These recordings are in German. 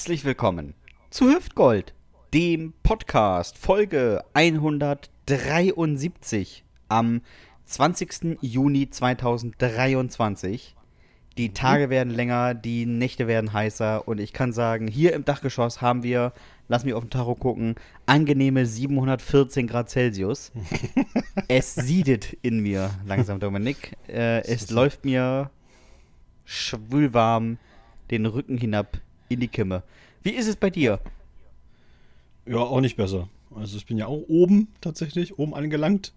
Herzlich willkommen zu Hüftgold, dem Podcast Folge 173 am 20. Juni 2023. Die Tage werden länger, die Nächte werden heißer und ich kann sagen, hier im Dachgeschoss haben wir, lass mich auf den Tacho gucken, angenehme 714 Grad Celsius. es siedet in mir langsam, Dominik. Äh, es läuft mir schwülwarm den Rücken hinab in die Kimme. Wie ist es bei dir? Ja, auch nicht besser. Also ich bin ja auch oben tatsächlich, oben angelangt.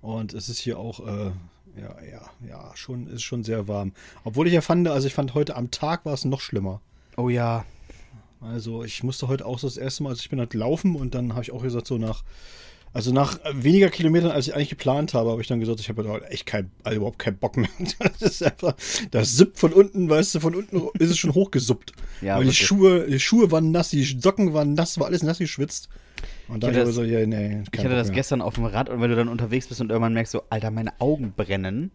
Und es ist hier auch, äh, ja, ja, ja, schon, ist schon sehr warm. Obwohl ich ja fand, also ich fand heute am Tag war es noch schlimmer. Oh ja. Also ich musste heute auch so das erste Mal, also ich bin halt laufen und dann habe ich auch gesagt, so nach also nach weniger Kilometern, als ich eigentlich geplant habe, habe ich dann gesagt, ich habe halt echt kein, also überhaupt keinen Bock mehr. Das ist einfach, das Sippt von unten, weißt du, von unten ist es schon hochgesuppt. Ja, Weil die Schuhe, die Schuhe waren nass, die Socken waren nass, war alles nass geschwitzt. Und dann ich hatte das, so, ja, nee, ich hatte das gestern auf dem Rad und wenn du dann unterwegs bist und irgendwann merkst so, Alter, meine Augen brennen.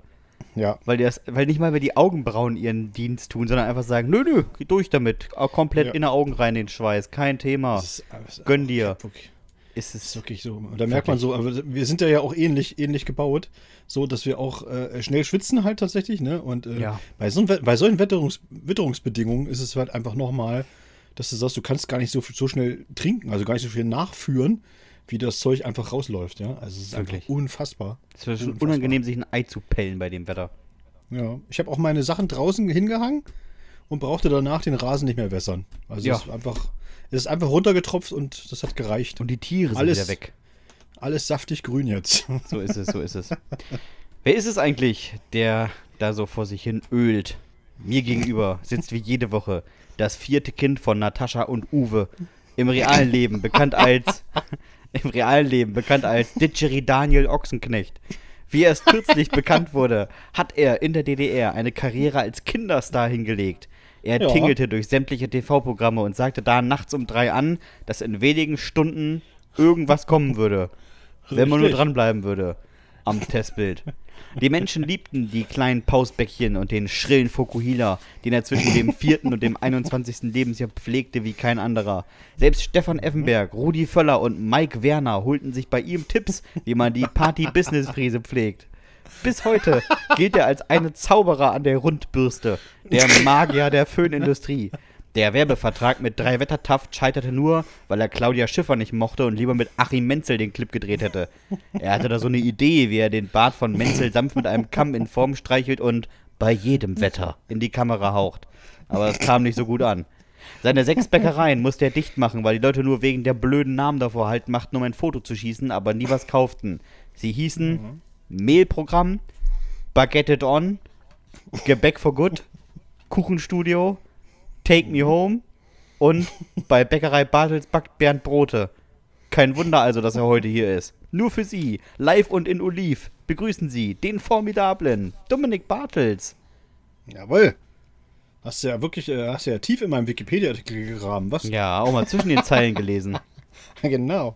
Ja. Weil, die das, weil nicht mal mehr die Augenbrauen ihren Dienst tun, sondern einfach sagen, nö, nö, geh durch damit. Auch komplett ja. in der Augen rein den Schweiß, kein Thema. Das ist, das ist, Gönn dir. Okay ist es wirklich so. Und da merkt man so, aber wir sind ja, ja auch ähnlich, ähnlich gebaut, so dass wir auch äh, schnell schwitzen halt tatsächlich, ne? Und äh, ja. bei, so, bei solchen Witterungs, Witterungsbedingungen ist es halt einfach nochmal, dass du sagst, du kannst gar nicht so, so schnell trinken, also gar nicht so viel nachführen, wie das Zeug einfach rausläuft, ja. Also es ist wirklich. einfach unfassbar. Es ist schon unangenehm, sich ein Ei zu pellen bei dem Wetter. Ja, ich habe auch meine Sachen draußen hingehangen und brauchte danach den Rasen nicht mehr wässern. Also ja. es ist einfach es ist einfach runtergetropft und das hat gereicht. Und die Tiere alles, sind wieder weg. Alles saftig grün jetzt. So ist es, so ist es. Wer ist es eigentlich, der da so vor sich hin ölt? Mir gegenüber sitzt wie jede Woche das vierte Kind von Natascha und Uwe. Im realen Leben bekannt als im realen Leben bekannt als Ditcheri Daniel Ochsenknecht. Wie erst kürzlich bekannt wurde, hat er in der DDR eine Karriere als Kinderstar hingelegt. Er ja. tingelte durch sämtliche TV-Programme und sagte da nachts um drei an, dass in wenigen Stunden irgendwas kommen würde. wenn man nur dranbleiben würde am Testbild. Die Menschen liebten die kleinen Pausbäckchen und den schrillen Fokuhila, den er zwischen dem vierten und dem 21. Lebensjahr pflegte wie kein anderer. Selbst Stefan Effenberg, Rudi Völler und Mike Werner holten sich bei ihm Tipps, wie man die Party-Business-Frise pflegt. Bis heute gilt er als eine Zauberer an der Rundbürste, der Magier der Föhnindustrie. Der Werbevertrag mit drei Wettertaft scheiterte nur, weil er Claudia Schiffer nicht mochte und lieber mit Achim Menzel den Clip gedreht hätte. Er hatte da so eine Idee, wie er den Bart von Menzel sanft mit einem Kamm in Form streichelt und bei jedem Wetter in die Kamera haucht. Aber es kam nicht so gut an. Seine sechs Bäckereien musste er dicht machen, weil die Leute nur wegen der blöden Namen davor halt machten, um ein Foto zu schießen, aber nie was kauften. Sie hießen. Mehlprogramm, Baguette it on, Gebäck for good, Kuchenstudio, Take Me Home und bei Bäckerei Bartels backt Bernd Brote. Kein Wunder also, dass er heute hier ist. Nur für Sie, live und in Oliv, begrüßen Sie den formidablen Dominik Bartels. Jawohl. Hast du ja wirklich, äh, hast du ja tief in meinem Wikipedia-Artikel gegraben, was? Ja, auch mal zwischen den Zeilen gelesen. genau.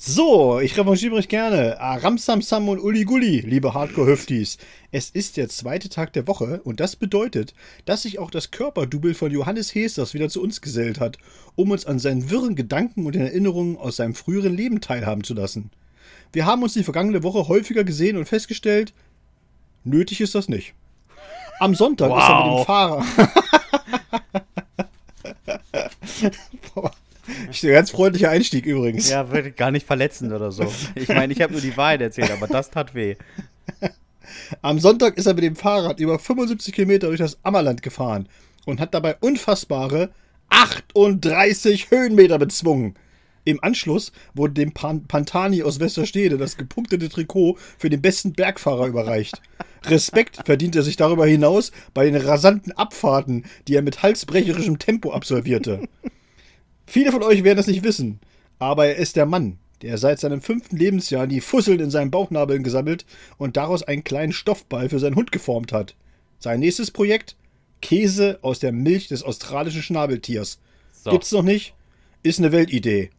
So, ich revanchiere mich gerne. Aramsam Sam und Uli Gulli, liebe Hardcore-Hüftis. Es ist der zweite Tag der Woche und das bedeutet, dass sich auch das Körperdouble von Johannes Hesters wieder zu uns gesellt hat, um uns an seinen wirren Gedanken und den Erinnerungen aus seinem früheren Leben teilhaben zu lassen. Wir haben uns die vergangene Woche häufiger gesehen und festgestellt, nötig ist das nicht. Am Sonntag wow. ist er mit dem Fahrer. Ganz freundlicher Einstieg übrigens. Ja, wird gar nicht verletzend oder so. Ich meine, ich habe nur die Wahrheit erzählt, aber das tat weh. Am Sonntag ist er mit dem Fahrrad über 75 Kilometer durch das Ammerland gefahren und hat dabei unfassbare 38 Höhenmeter bezwungen. Im Anschluss wurde dem Pan Pantani aus Westerstede das gepunktete Trikot für den besten Bergfahrer überreicht. Respekt verdient er sich darüber hinaus bei den rasanten Abfahrten, die er mit halsbrecherischem Tempo absolvierte. Viele von euch werden es nicht wissen, aber er ist der Mann, der seit seinem fünften Lebensjahr die Fusseln in seinen Bauchnabeln gesammelt und daraus einen kleinen Stoffball für seinen Hund geformt hat. Sein nächstes Projekt? Käse aus der Milch des australischen Schnabeltiers. So. Gibt's noch nicht? Ist eine Weltidee.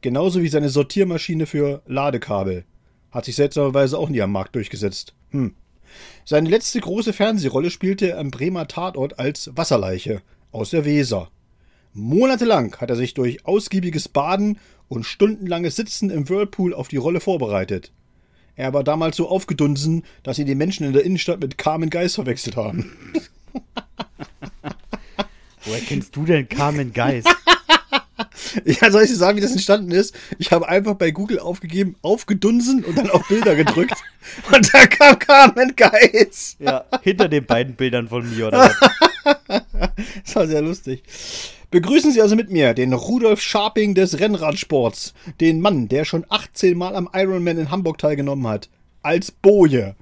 Genauso wie seine Sortiermaschine für Ladekabel. Hat sich seltsamerweise auch nie am Markt durchgesetzt. Hm. Seine letzte große Fernsehrolle spielte er am Bremer Tatort als Wasserleiche aus der Weser. Monatelang hat er sich durch ausgiebiges Baden und stundenlanges Sitzen im Whirlpool auf die Rolle vorbereitet. Er war damals so aufgedunsen, dass ihn die Menschen in der Innenstadt mit Carmen Geist verwechselt haben. Woher kennst du denn Carmen Geist? Ja, soll ich dir sagen, wie das entstanden ist? Ich habe einfach bei Google aufgegeben, aufgedunsen und dann auf Bilder gedrückt. und da kam Carmen Geist. Ja, hinter den beiden Bildern von mir, oder was? Das war sehr lustig. Begrüßen Sie also mit mir den Rudolf Scharping des Rennradsports, den Mann, der schon 18 Mal am Ironman in Hamburg teilgenommen hat, als Boje.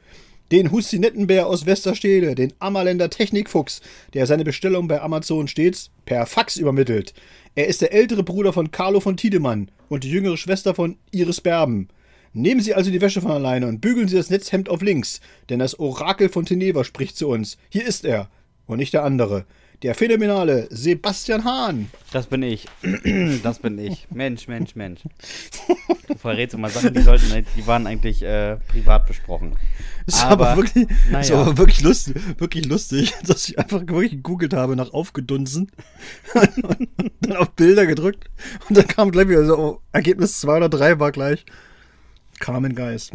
Den Hustinettenbär aus Westerstede, den Ammerländer Technikfuchs, der seine Bestellung bei Amazon stets per Fax übermittelt. Er ist der ältere Bruder von Carlo von Tiedemann und die jüngere Schwester von Iris Berben. Nehmen Sie also die Wäsche von alleine und bügeln Sie das Netzhemd auf links, denn das Orakel von Teneva spricht zu uns. Hier ist er und nicht der andere. Der phänomenale Sebastian Hahn. Das bin ich. Das bin ich. Mensch, Mensch, Mensch. Du verrätst immer Sachen, die sollten, die waren eigentlich äh, privat besprochen. Ist aber, Aber, wirklich, naja. ist aber wirklich, lustig, wirklich lustig, dass ich einfach wirklich gegoogelt habe nach aufgedunsen und dann auf Bilder gedrückt und dann kam gleich wieder so, oh, Ergebnis 2 oder 3 war gleich Carmen Geist.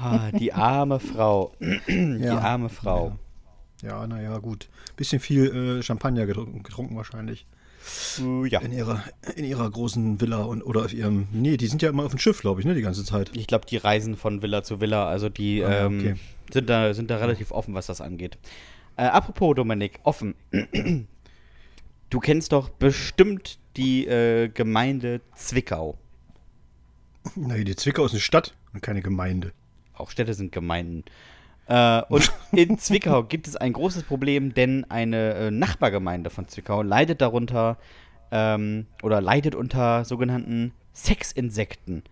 Ah, die arme Frau. Die Ja. arme Frau. Ja, naja, gut. Bisschen viel äh, Champagner getrunken, getrunken wahrscheinlich. Uh, ja. In ihrer, in ihrer großen Villa und oder auf ihrem. Nee, die sind ja immer auf dem Schiff, glaube ich, ne, die ganze Zeit. Ich glaube, die reisen von Villa zu Villa, also die Ah, ja, ähm, okay. sind, da, sind da relativ offen, was das angeht. Äh, apropos, Dominik, offen. Du kennst doch bestimmt die äh, Gemeinde Zwickau. Na, die Zwickau ist eine Stadt und keine Gemeinde. Auch Städte sind Gemeinden. Äh, und in Zwickau gibt es ein großes Problem, denn eine äh, Nachbargemeinde von Zwickau leidet darunter ähm, oder leidet unter sogenannten Sexinsekten.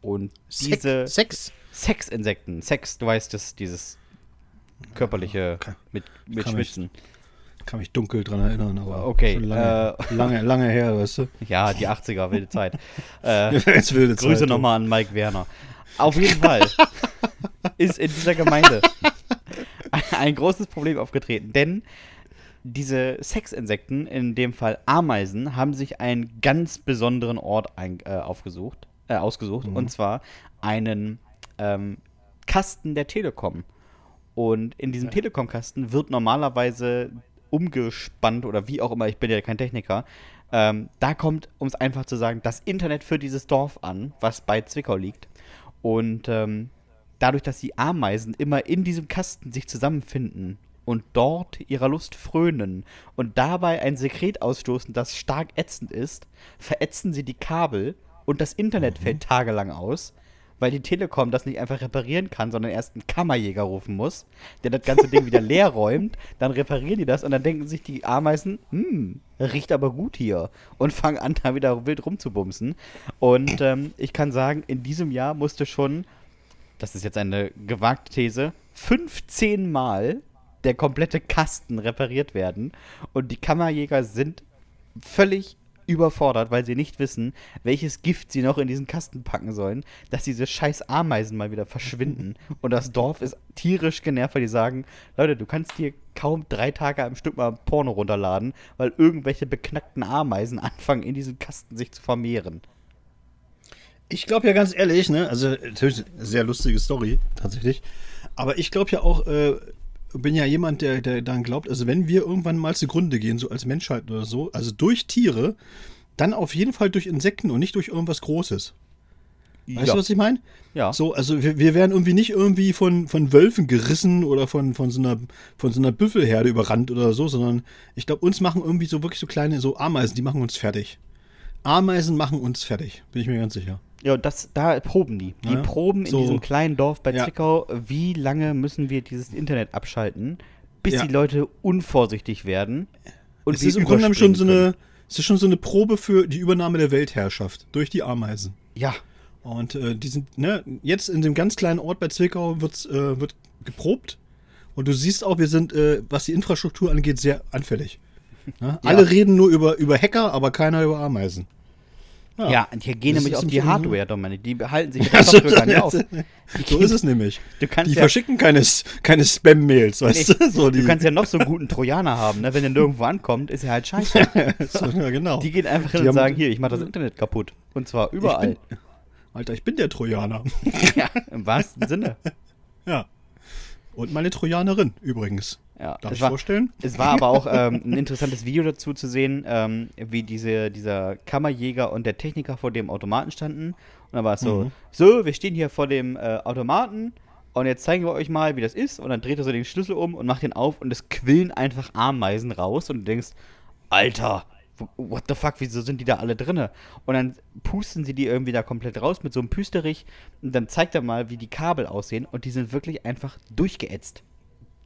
Und diese Sex? Sexinsekten, Sex, du weißt es, dieses körperliche Kann- mit, mit kann mich- Schwitzen. Kann mich dunkel dran erinnern, aber Okay, schon lange, lange, lange her, weißt du? Ja, die 80er, wilde Zeit. Äh, Jetzt wilde Grüße nochmal an Mike Werner. Auf jeden Fall ist in dieser Gemeinde ein großes Problem aufgetreten, denn diese Sexinsekten, in dem Fall Ameisen, haben sich einen ganz besonderen Ort ein, äh, aufgesucht, äh, ausgesucht, Mhm. und zwar einen ähm, Kasten der Telekom. Und in diesem Telekom-Kasten wird normalerweise umgespannt oder wie auch immer, ich bin ja kein Techniker. Ähm, da kommt, um es einfach zu sagen, das Internet für dieses Dorf an, was bei Zwickau liegt. Und ähm, dadurch, dass die Ameisen immer in diesem Kasten sich zusammenfinden und dort ihrer Lust frönen und dabei ein Sekret ausstoßen, das stark ätzend ist, verätzen sie die Kabel und das Internet fällt tagelang aus, weil die Telekom das nicht einfach reparieren kann, sondern erst einen Kammerjäger rufen muss, der das ganze Ding wieder leer räumt, dann reparieren die das und dann denken sich die Ameisen, hm, riecht aber gut hier und fangen an, da wieder wild rumzubumsen. Und ähm, ich kann sagen, in diesem Jahr musste schon, das ist jetzt eine gewagte These, 15 Mal der komplette Kasten repariert werden und die Kammerjäger sind völlig überfordert, weil sie nicht wissen, welches Gift sie noch in diesen Kasten packen sollen, dass diese scheiß Ameisen mal wieder verschwinden. Und das Dorf ist tierisch genervt, weil die sagen, Leute, du kannst hier kaum drei Tage am Stück mal Porno runterladen, weil irgendwelche beknackten Ameisen anfangen, in diesem Kasten sich zu vermehren. Ich glaube ja ganz ehrlich, ne, also natürlich eine sehr lustige Story, tatsächlich. Aber ich glaube ja auch, äh, bin ja jemand, der, der dann glaubt, also wenn wir irgendwann mal zugrunde gehen, so als Menschheit oder so, also durch Tiere, dann auf jeden Fall durch Insekten und nicht durch irgendwas Großes. Weißt ja. du, was ich meine? Ja. So, also wir, wir werden irgendwie nicht irgendwie von, von Wölfen gerissen oder von, von, so einer, von so einer Büffelherde überrannt oder so, sondern ich glaube, uns machen irgendwie so wirklich so kleine, so Ameisen, die machen uns fertig. Ameisen machen uns fertig, bin ich mir ganz sicher. Ja, und das, da proben die. Die Ja, proben in so. diesem kleinen Dorf bei Ja. Zwickau, wie lange müssen wir dieses Internet abschalten, bis Ja. die Leute unvorsichtig werden. Und es ist im Grunde genommen schon so eine, es ist schon so eine Probe für die Übernahme der Weltherrschaft durch die Ameisen. Ja, Und äh, die sind, ne, jetzt in dem ganz kleinen Ort bei Zwickau wird's, äh, wird geprobt. Und du siehst auch, wir sind, äh, was die Infrastruktur angeht, sehr anfällig. Ne? Alle reden nur über, über Hacker, aber keiner über Ameisen. Ja, die gehen Das nämlich auf im die Hardware, Dominik. Die behalten sich Ja, der Software gar nicht auf. so ist es nämlich. Die ja- verschicken keine, keine Spam-Mails, weißt Nee, du? So, Du kannst ja noch so einen guten Trojaner haben, ne? Wenn der nirgendwo ankommt, ist er halt scheiße. so, ja, genau. Die gehen einfach hin Die und sagen, hier, ich mach das Internet kaputt. Und zwar überall. Ich bin, Alter, ich bin der Trojaner. ja, im wahrsten Sinne. ja. Und meine Trojanerin übrigens. Ja, Darf ich war, vorstellen? Es war aber auch ähm, ein interessantes Video dazu zu sehen, ähm, wie diese, dieser Kammerjäger und der Techniker vor dem Automaten standen. Und dann war es so, Mhm. so, wir stehen hier vor dem äh, Automaten und jetzt zeigen wir euch mal, wie das ist. Und dann dreht er so den Schlüssel um und macht den auf und es quillen einfach Ameisen raus und du denkst, Alter, what the fuck, wieso sind die da alle drinne? Und dann pusten sie die irgendwie da komplett raus mit so einem Püsterich und dann zeigt er mal, wie die Kabel aussehen und die sind wirklich einfach durchgeätzt.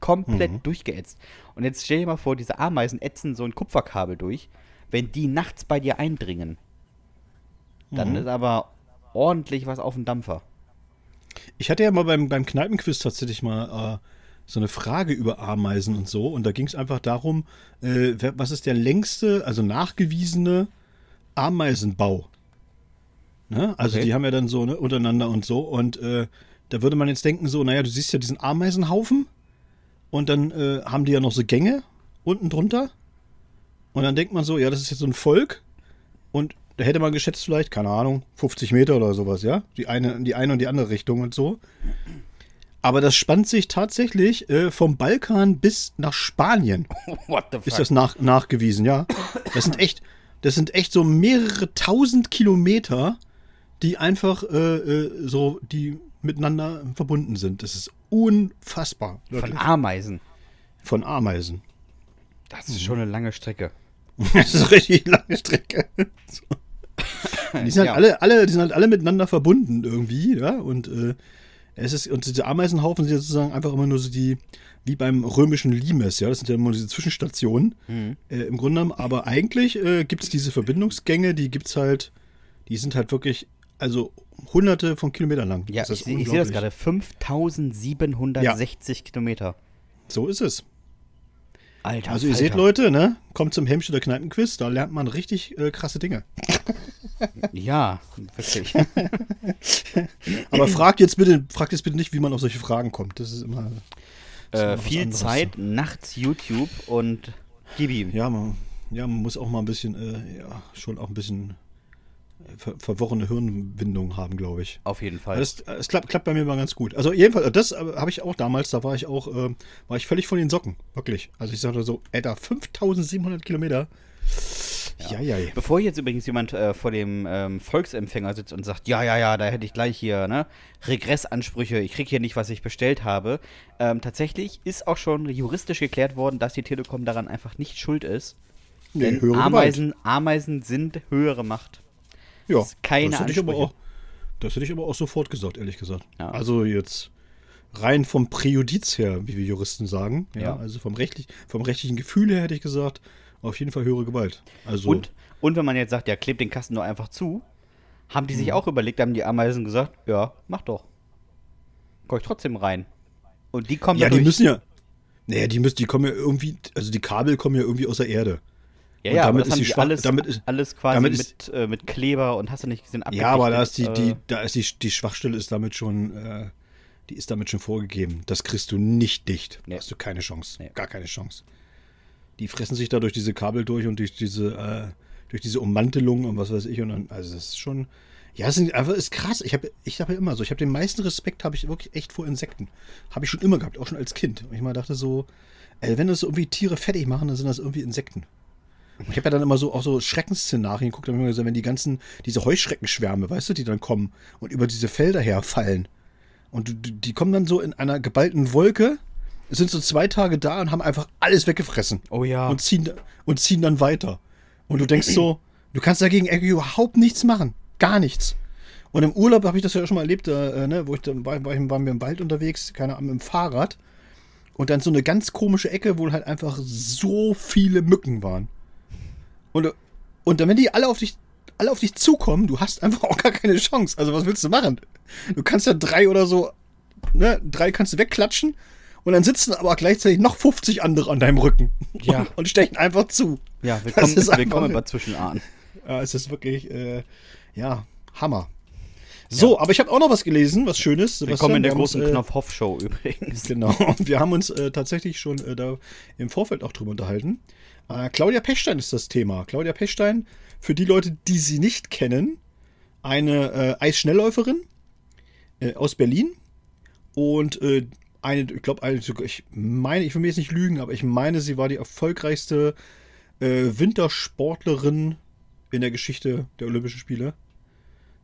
Komplett Mhm. durchgeätzt. Und jetzt stell dir mal vor, diese Ameisen ätzen so ein Kupferkabel durch. Wenn die nachts bei dir eindringen, dann Mhm. ist aber ordentlich was auf dem Dampfer. Ich hatte ja mal beim, beim Kneipenquiz tatsächlich mal äh, so eine Frage über Ameisen und so. Und da ging es einfach darum, äh, was ist der längste, also nachgewiesene Ameisenbau? Ne? Also Okay. die haben ja dann so ne, untereinander und so. Und äh, da würde man jetzt denken, so, naja, du siehst ja diesen Ameisenhaufen und dann äh, haben die ja noch so Gänge unten drunter. Und dann denkt man so, ja, das ist jetzt so ein Volk. Und da hätte man geschätzt vielleicht, keine Ahnung, 50 Meter oder sowas, ja? Die eine, die eine und die andere Richtung und so. Aber das spannt sich tatsächlich äh, vom Balkan bis nach Spanien. What the fuck? Ist das nach, nachgewiesen, ja? Das sind echt, das sind echt so mehrere tausend Kilometer, die einfach äh, äh, so, die miteinander verbunden sind. Das ist unfassbar. Von wirklich. Ameisen. Von Ameisen. Das ist schon eine lange Strecke. Das ist eine richtig lange Strecke. So. Die sind halt Ja. alle, alle, die sind halt alle miteinander verbunden irgendwie, ja. Und äh, es ist, und diese Ameisenhaufen sind ja sozusagen einfach immer nur so die, wie beim römischen Limes, ja. Das sind ja immer diese Zwischenstationen Mhm. äh, im Grunde genommen. Aber eigentlich äh, gibt es diese Verbindungsgänge, die gibt's halt, die sind halt wirklich, also hunderte von Kilometern lang. Ja, Das ich, ich sehe das gerade. 5760 Kilometer. So ist es. Alter. Also ihr Falter. seht, Leute, ne? Kommt zum Hemmstädter Kneipenquiz, da lernt man richtig äh, krasse Dinge. Ja, wirklich. Aber fragt jetzt bitte, fragt jetzt bitte nicht, wie man auf solche Fragen kommt. Das ist immer. das ist immer äh, viel. Zeit, nachts YouTube und gib ihm. Ja, man, ja, man muss auch mal ein bisschen, äh, ja, schon auch ein bisschen äh, ver verworrene Hirnwindung haben, glaube ich. Auf jeden Fall. Das, es klappt, klappt bei mir mal ganz gut. Also jedenfalls, das äh, habe ich auch damals, da war ich auch, äh, war ich völlig von den Socken, wirklich. Also ich sagte so, Alter, 5700 Kilometer. Ja, ja, ja. Bevor jetzt übrigens jemand äh, vor dem ähm, Volksempfänger sitzt und sagt, ja, ja, ja, da hätte ich gleich hier, ne, Regressansprüche, ich krieg hier nicht, was ich bestellt habe. Ähm, tatsächlich ist auch schon juristisch geklärt worden, dass die Telekom daran einfach nicht schuld ist. Nee, Ameisen, Ameisen sind höhere Macht. Ja, ist keine das hätte ich aber auch, Das hätte ich aber auch sofort gesagt, ehrlich gesagt. Ja. Also jetzt rein vom Präjudiz her, wie wir Juristen sagen. Ja, Ja. Also vom, rechtlich, vom rechtlichen Gefühl her hätte ich gesagt, auf jeden Fall höhere Gewalt. Also Und, und wenn man jetzt sagt, ja, klebt den Kasten nur einfach zu, haben die sich Mhm. auch überlegt, haben die Ameisen gesagt, ja, mach doch. Komm ich trotzdem rein. Und die kommen ja, die dadurch- müssen ja. Naja, die müssen, die kommen ja irgendwie, also die Kabel kommen ja irgendwie aus der Erde. Ja, Und ja, damit ist die schwach- alles, damit ist- alles quasi damit mit, ist- äh, mit Kleber und hast du nicht gesehen, Ja, aber da ist die, die, da ist die, die Schwachstelle ist damit schon, äh, die ist damit schon vorgegeben. Das kriegst du nicht dicht. Nee. Hast du keine Chance. Nee. Gar keine Chance. Die fressen sich da durch diese Kabel durch und durch diese, äh, durch diese Ummantelung und was weiß ich. Und dann, also das ist schon. Ja, das ist einfach ist krass. Ich habe ich hab ja immer so, ich habe den meisten Respekt, habe ich wirklich echt vor Insekten. Habe ich schon immer gehabt, auch schon als Kind. Und ich mal dachte so, ey, wenn das irgendwie Tiere fertig machen, dann sind das irgendwie Insekten. Ich habe ja dann immer so auch so Schreckensszenarien geguckt, immer gesagt, wenn die ganzen, diese Heuschreckenschwärme, weißt du, die dann kommen und über diese Felder herfallen. Und die kommen dann so in einer geballten Wolke, sind so zwei Tage da und haben einfach alles weggefressen. Oh ja. Und ziehen, und ziehen dann weiter. Und du denkst so, du kannst dagegen überhaupt nichts machen. Gar nichts. Und im Urlaub habe ich das ja schon mal erlebt, äh, ne, wo ich dann war, waren wir im Wald unterwegs, keine Ahnung, dem Fahrrad. Und dann so eine ganz komische Ecke, wo halt einfach so viele Mücken waren. Und, und dann, wenn die alle auf dich, alle auf dich zukommen, du hast einfach auch gar keine Chance. Also was willst du machen? Du kannst ja drei oder so, ne, drei kannst du wegklatschen und dann sitzen aber gleichzeitig noch 50 andere an deinem Rücken Ja. und, und stechen einfach zu. ja, Das willkommen, ist einfach- willkommen bei Zwischenahn. Ja, es ist wirklich, äh, Ja, Hammer. So, aber ich habe auch noch was gelesen, was Schönes. Willkommen in der großen äh, Knopf-Hoff-Show übrigens. Genau, und wir haben uns äh, tatsächlich schon äh, da im Vorfeld auch drüber unterhalten. Äh, Claudia Pechstein ist das Thema. Claudia Pechstein, für die Leute, die sie nicht kennen, eine äh, Eisschnellläuferin äh, aus Berlin und äh, eine, ich glaube, ich meine, ich will mir jetzt nicht lügen, aber ich meine, sie war die erfolgreichste äh, Wintersportlerin in der Geschichte der Olympischen Spiele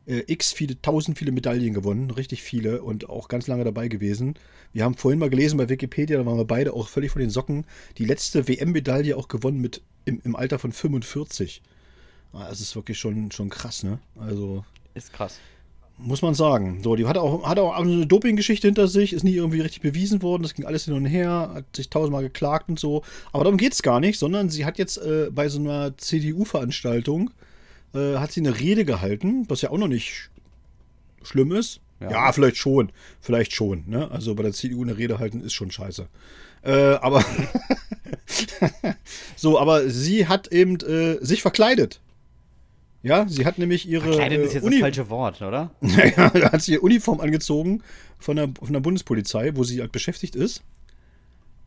äh, x viele, tausend viele Medaillen gewonnen, richtig viele und auch ganz lange dabei gewesen. Wir haben vorhin mal gelesen bei Wikipedia, da waren wir beide auch völlig von den Socken, die letzte WM-Medaille auch gewonnen mit im, im Alter von 45. Ah, Das ist wirklich schon, schon krass, ne? Also Ist krass. muss man sagen. So, die hat auch, hat auch eine Doping-Geschichte hinter sich, ist nie irgendwie richtig bewiesen worden, das ging alles hin und her, hat sich tausendmal geklagt und so. Aber darum geht es gar nicht, sondern sie hat jetzt äh, bei so einer CDU-Veranstaltung äh, hat sie eine Rede gehalten, was ja auch noch nicht sch- schlimm ist. Ja. Ja, vielleicht schon. Vielleicht schon. Ne? Also bei der CDU eine Rede halten ist schon scheiße. Äh, aber so, aber sie hat eben äh, sich verkleidet. Ja, sie hat nämlich ihre Verkleidet äh, ist jetzt Uni- das falsche Wort, oder? naja, da hat sie ihre Uniform angezogen von der, von der Bundespolizei, wo sie halt beschäftigt ist.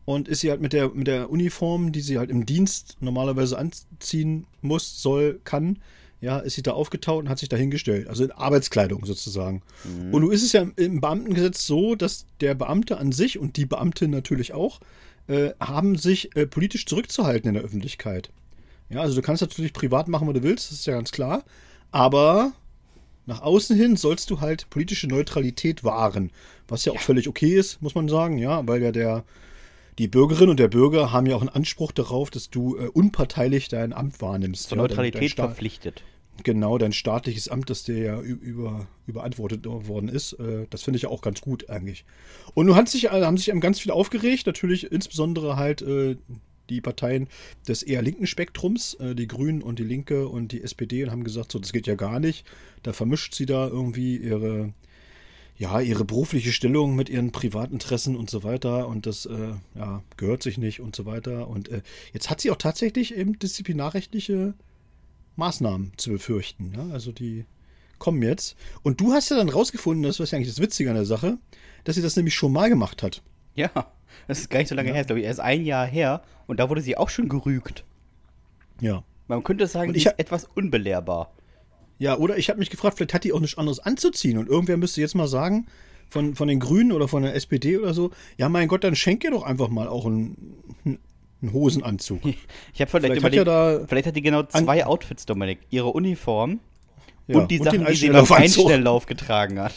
Und ist sie halt mit der, mit der Uniform, die sie halt im Dienst normalerweise anziehen muss, soll, kann, ja, ist sie da aufgetaucht und hat sich da hingestellt. Also in Arbeitskleidung sozusagen. Und nun ist es ja im- Beamtengesetz so, dass der Beamte an sich und die Beamtin natürlich auch, äh, haben sich äh, politisch zurückzuhalten in der Öffentlichkeit. Ja, also du kannst natürlich privat machen, was du willst, das ist ja ganz klar. Aber nach außen hin sollst du halt politische Neutralität wahren. Was ja auch völlig okay ist, muss man sagen, ja, weil ja der, die Bürgerin und der Bürger haben ja auch einen Anspruch darauf, dass du äh, unparteilich dein Amt wahrnimmst. Zur ja, dein- dein Neutralität Sta- verpflichtet. Genau, dein staatliches Amt, das dir ja über, überantwortet worden ist. Äh, das finde ich ja auch ganz gut eigentlich. Und nun hat sich, äh, haben sich ganz viel aufgeregt, natürlich insbesondere halt äh, die Parteien des eher linken Spektrums, äh, die Grünen und die Linke und die SPD, und haben gesagt, so, das geht ja gar nicht. Da vermischt sie da irgendwie ihre, ja, ihre berufliche Stellung mit ihren Privatinteressen und so weiter und das äh, ja, gehört sich nicht und so weiter. Und äh, jetzt hat sie auch tatsächlich eben disziplinarrechtliche Maßnahmen zu befürchten. Ja? Also die kommen jetzt. Und du hast ja dann rausgefunden, das ist ja eigentlich das Witzige an der Sache, dass sie das nämlich schon mal gemacht hat. Ja, das ist gar nicht so lange her, glaube ich, erst ein Jahr her und da wurde sie auch schon gerügt. Ja. Man könnte sagen, die ich ist etwas unbelehrbar. Ja, oder ich habe mich gefragt, vielleicht hat die auch nichts anderes anzuziehen. Und irgendwer müsste jetzt mal sagen, von, von den Grünen oder von der SPD oder so, ja mein Gott, dann schenk ihr doch einfach mal auch einen, einen Hosenanzug. Ich habe vielleicht, Vielleicht hat überlegt, ja da- vielleicht hat die genau zwei Outfits, Dominik. Ihre Uniform Ja, und die und Sachen, die sie beim. Einschnelllauf getragen hat.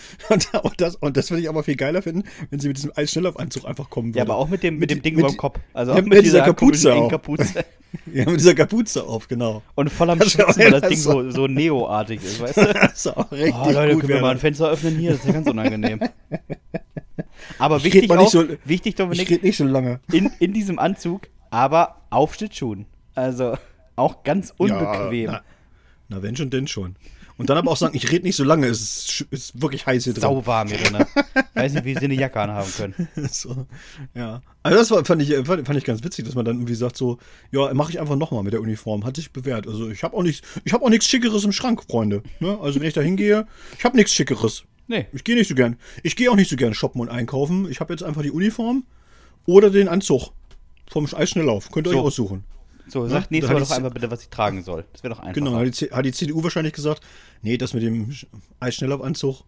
Und, und das, und das würde ich aber viel geiler finden, wenn sie mit diesem Eisschnelllaufanzug einfach kommen würde. Ja, aber auch mit dem, mit dem Ding mit- über dem Kopf. Also ja, auch mit dieser Kapuze komischen auch. Kapuze. Ja, mit dieser Kapuze auf, genau. Und voll am Schwitzen, weil das Ding so- so, Neo-artig ist, weißt du? Das ist auch richtig Oh, Leute, gut. können wir mal ein Fenster öffnen hier? Das ist ja ganz unangenehm. Aber Ich wichtig auch, so- wichtig, Ich Dominik, rede nicht so lange. in, in diesem Anzug, aber auf Schlittschuhen. Also auch ganz unbequem. Ja, na, na, wenn schon, denn schon. Und dann aber auch sagen, ich rede nicht so lange, es ist, ist wirklich heiß hier drin. Sauwarm hier drin. Weiß nicht, wie sie eine Jacke anhaben können. So, ja. Also das war, fand, ich, fand, fand ich ganz witzig, dass man dann irgendwie sagt so, ja, mache ich einfach nochmal mit der Uniform. Hat sich bewährt. Also ich habe auch nichts, ich habe auch nichts Schickeres im Schrank, Freunde. Ne? Also wenn ich da hingehe, ich habe nichts Schickeres. Nee. Ich gehe nicht so gern. Ich gehe auch nicht so gern shoppen und einkaufen. Ich habe jetzt einfach die Uniform oder den Anzug vom Eisschnelllauf. Könnt ihr So. euch aussuchen. So, sagt da nächstes Mal doch einfach bitte, was ich tragen soll. Das wäre doch einfach. Genau, hat die, hat die CDU wahrscheinlich gesagt, nee, das mit dem Sch- Eisschnelllaufanzug,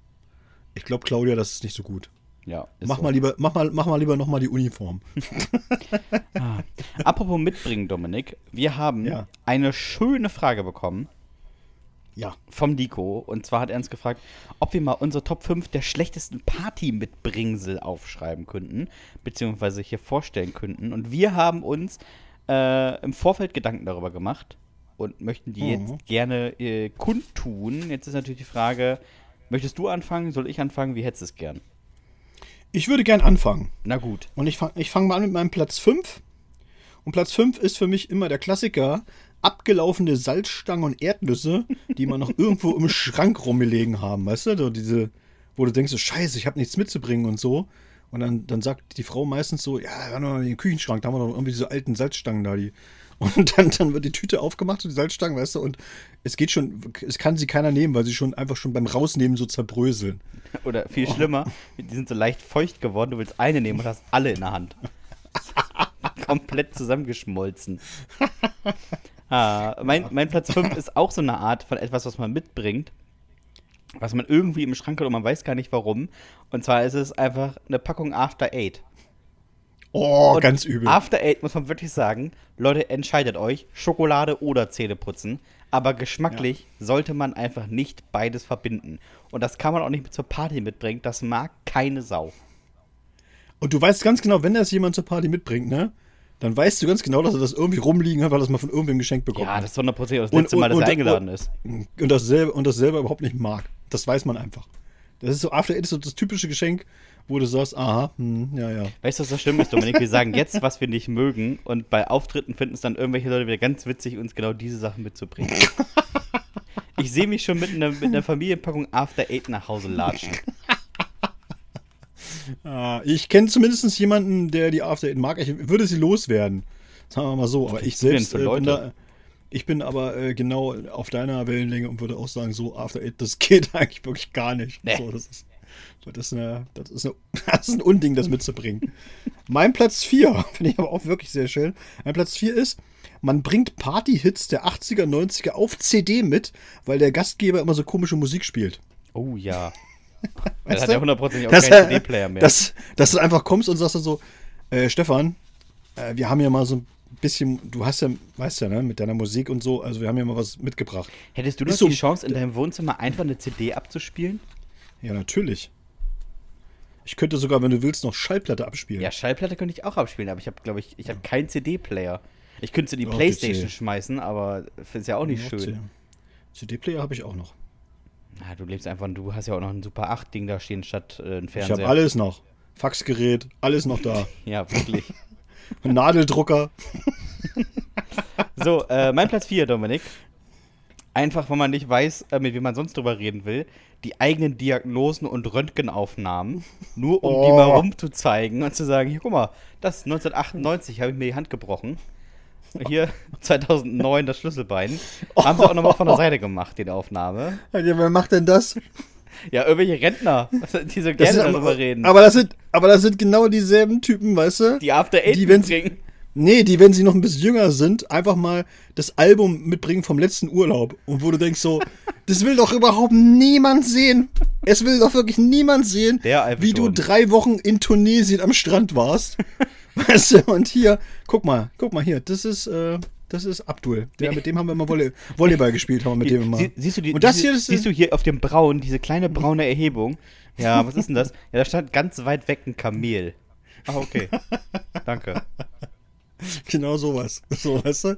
ich glaube, Claudia, das ist nicht so gut. Ja, Mach so. mal lieber, mach mal, mach mal lieber nochmal die Uniform. Apropos mitbringen, Dominik. Wir haben Ja. eine schöne Frage bekommen Ja. vom Nico. Und zwar hat er uns gefragt, ob wir mal unsere Top 5 der schlechtesten Party-Mitbringsel aufschreiben könnten, beziehungsweise hier vorstellen könnten. Und wir haben uns äh, im Vorfeld Gedanken darüber gemacht und möchten die Mhm. jetzt gerne äh, kundtun. Jetzt ist natürlich die Frage, möchtest du anfangen? Soll ich anfangen? Wie hättest du es gern? Ich würde gern anfangen. Na gut. Und ich fange ich fang mal an mit meinem Platz 5. Und Platz 5 ist für mich immer der Klassiker. Abgelaufene Salzstangen und Erdnüsse, die man noch irgendwo im Schrank rumgelegen haben, weißt du? So diese, wo du denkst, so, scheiße, ich habe nichts mitzubringen und so. Und dann, dann sagt die Frau meistens so, ja, wir haben noch den Küchenschrank, da haben wir noch irgendwie diese alten Salzstangen da, die. Und dann, dann wird die Tüte aufgemacht, so die Salzstangen, weißt du, und es geht schon, es kann sie keiner nehmen, weil sie schon einfach schon beim Rausnehmen so zerbröseln. Oder viel schlimmer, die sind so leicht feucht geworden, du willst eine nehmen und hast alle in der Hand. Komplett zusammengeschmolzen. Ah, mein, mein Platz 5 ist auch so eine Art von etwas, was man mitbringt, was man irgendwie im Schrank hat und man weiß gar nicht warum. Und zwar ist es einfach eine Packung After Eight. Oh, Und ganz übel. After Eight muss man wirklich sagen, Leute, entscheidet euch, Schokolade oder Zähneputzen. Aber geschmacklich sollte man einfach nicht beides verbinden. Und das kann man auch nicht mit zur Party mitbringen. Das mag keine Sau. Und du weißt ganz genau, wenn das jemand zur Party mitbringt, ne? Dann weißt du ganz genau, dass er das irgendwie rumliegen hat, weil er das mal von irgendwem geschenkt bekommen Ja, hat. das ist hundertprozentig das Und- letzte Mal, dass und- er und- eingeladen ist. Und das, selber, und das selber überhaupt nicht mag. Das weiß man einfach. Das ist so, After Eight ist so das typische Geschenk, wo du sagst, aha, hm, ja, ja. Weißt du, was das Schlimme ist, Dominik? Wir sagen jetzt, was wir nicht mögen. Und bei Auftritten finden es dann irgendwelche Leute wieder ganz witzig, uns genau diese Sachen mitzubringen. Ich sehe mich schon mit einer, mit einer Familienpackung After Eight nach Hause latschen. Ah, Ich kenne zumindest jemanden, der die After Eight mag. Ich würde sie loswerden. Sagen wir mal so. Aber ich selbst äh, bin da, ich bin aber äh, genau auf deiner Wellenlänge und würde auch sagen, so After Eight, das geht eigentlich wirklich gar nicht. Nee. So, das ist, das ist, eine, das, ist eine, das ist ein Unding, das mitzubringen. mein Platz 4, finde ich aber auch wirklich sehr schön. Mein Platz 4 ist, man bringt Party-Hits der 80er, 90er auf CD mit, weil der Gastgeber immer so komische Musik spielt. Oh ja. Das hat ja hundertprozentig auch keinen er- CD-Player mehr. Dass, dass du einfach kommst und sagst dann so, äh, Stefan, äh, wir haben ja mal so ein bisschen, du hast ja, weißt ja, ne, mit deiner Musik und so, also wir haben ja mal was mitgebracht. Hättest du noch so- die Chance, in deinem Wohnzimmer einfach eine CD abzuspielen? Ja, natürlich. Ich könnte sogar, wenn du willst, noch Schallplatte abspielen. Ja, Schallplatte könnte ich auch abspielen, aber ich habe, glaube ich, ich habe keinen CD-Player. Ich könnte sie in die Oh, Playstation PC. schmeißen, aber finde es ja auch nicht Ja, schön. CD-Player habe ich auch noch. Ah, du lebst einfach, du hast ja auch noch ein Super 8-Ding da stehen statt äh, ein Ich Fernseher. habe alles noch. Faxgerät, alles noch da. Ja, wirklich. Ein Nadeldrucker. So, äh, mein Platz 4, Dominik. Einfach, wenn man nicht weiß, äh, mit wem man sonst drüber reden will, die eigenen Diagnosen und Röntgenaufnahmen, nur um die Oh. mal rumzuzeigen und zu sagen, hier, guck mal, das 1998 habe ich mir die Hand gebrochen. Hier 2009 das Schlüsselbein. Haben sie auch nochmal von der Seite gemacht, die Aufnahme. Ja, wer macht denn das? Ja, irgendwelche Rentner, die so gerne darüber reden. Aber das, sind, aber das sind genau dieselben Typen, weißt du? die After Eight die, wenn mitbringen. Nee, die, wenn sie noch ein bisschen jünger sind, einfach mal das Album mitbringen vom letzten Urlaub. Und wo du denkst so, das will doch überhaupt niemand sehen. Es will doch wirklich niemand sehen, Der wie du drei Wochen in Tunesien am Strand warst. Weißt du, und hier, guck mal, guck mal hier, das ist, äh, das ist Abdul. Der, mit dem haben wir immer Volley Volleyball gespielt, haben wir mit dem immer. Sie, siehst du, die, und das diese- hier ist, siehst du hier auf dem Braun, diese kleine braune Erhebung? Ja, was ist denn das? Ja, da stand ganz weit weg ein Kamel. Ah, okay. Danke. Genau sowas. So, weißt du?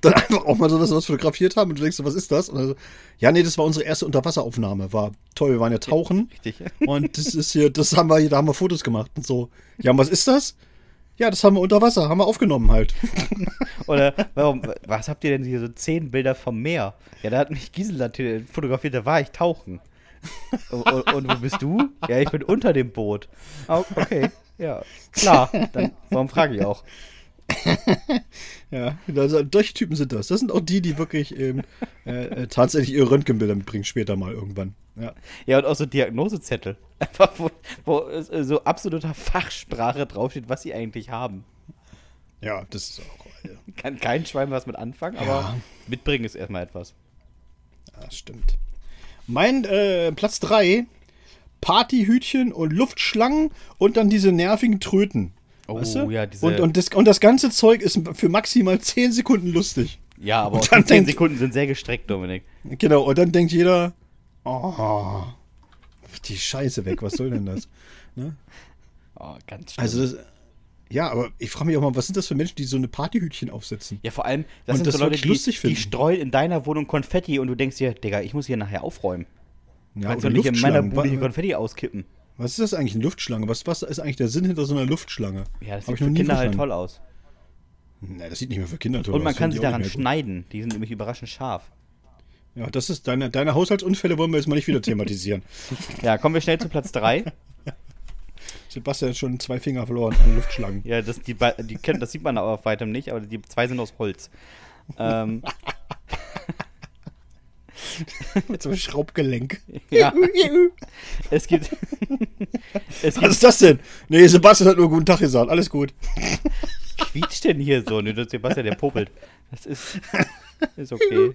Dann einfach auch mal so, dass wir was fotografiert haben und du denkst so, was ist das? So, ja, nee, das war unsere erste Unterwasseraufnahme. War toll, wir waren ja tauchen. Richtig. Und das ist hier, das haben wir hier, da haben wir Fotos gemacht und so. Ja, und was ist das? Ja, das haben wir unter Wasser, haben wir aufgenommen halt. Oder warum, was habt ihr denn hier so zehn Bilder vom Meer? Ja, da hat mich Gisela fotografiert, da war ich tauchen. Und, und, und wo bist du? Ja, ich bin unter dem Boot. Ah, okay, ja. Klar, dann warum frage ich auch? Ja, also, solche Typen sind das. Das sind auch die, die wirklich ähm, äh, äh, tatsächlich ihre Röntgenbilder mitbringen, später mal irgendwann. Ja. Ja, und auch so Diagnosezettel. Einfach, wo, wo äh, so absoluter Fachsprache draufsteht, was sie eigentlich haben. ja, das ist auch. Ja, Kann kein Schwein was mit anfangen, aber Ja. mitbringen ist erstmal etwas. das stimmt. Mein äh, Platz 3, Partyhütchen und Luftschlangen und dann diese nervigen Tröten. Oh, weißt du? ja, diese- und, und, das, und das ganze Zeug ist für maximal 10 Sekunden lustig. Ja, aber dann die 10 denkt- Sekunden sind sehr gestreckt, Dominik. Genau, und dann denkt jeder, oh, die Scheiße weg, was soll denn das? Ne? Oh, ganz schlimm. Also das, ja, aber ich frage mich auch mal, was sind das für Menschen, die so eine Partyhütchen aufsetzen? ja, vor allem, das Und sind das so Leute, die, lustig die finden. streuen in deiner Wohnung Konfetti und du denkst dir, Digga, ich muss hier nachher aufräumen. Ja, Kannst du nicht in meiner Bude Konfetti auskippen. Was ist das eigentlich, eine Luftschlange? Was, was ist eigentlich der Sinn hinter so einer Luftschlange? Ja, das Hab sieht für Kinder halt toll aus. Nee, das sieht nicht mehr für Kinder toll Und man aus. kann sie daran schneiden. Die sind nämlich überraschend scharf. Ja, das ist deine, deine Haushaltsunfälle wollen wir jetzt mal nicht wieder thematisieren. Ja, kommen wir schnell zu Platz 3. Sebastian hat schon zwei Finger verloren an Luftschlangen. Ja, das, die, die, das sieht man aber auf weitem nicht, aber die zwei sind aus Holz. Ähm, Mit so einem Schraubgelenk. ja, es gibt. es Was gibt ist das denn? Nee, Sebastian hat nur guten Tag gesagt. Alles gut. quietscht denn hier so? Ist Sebastian, der popelt. Das ist. Ist okay.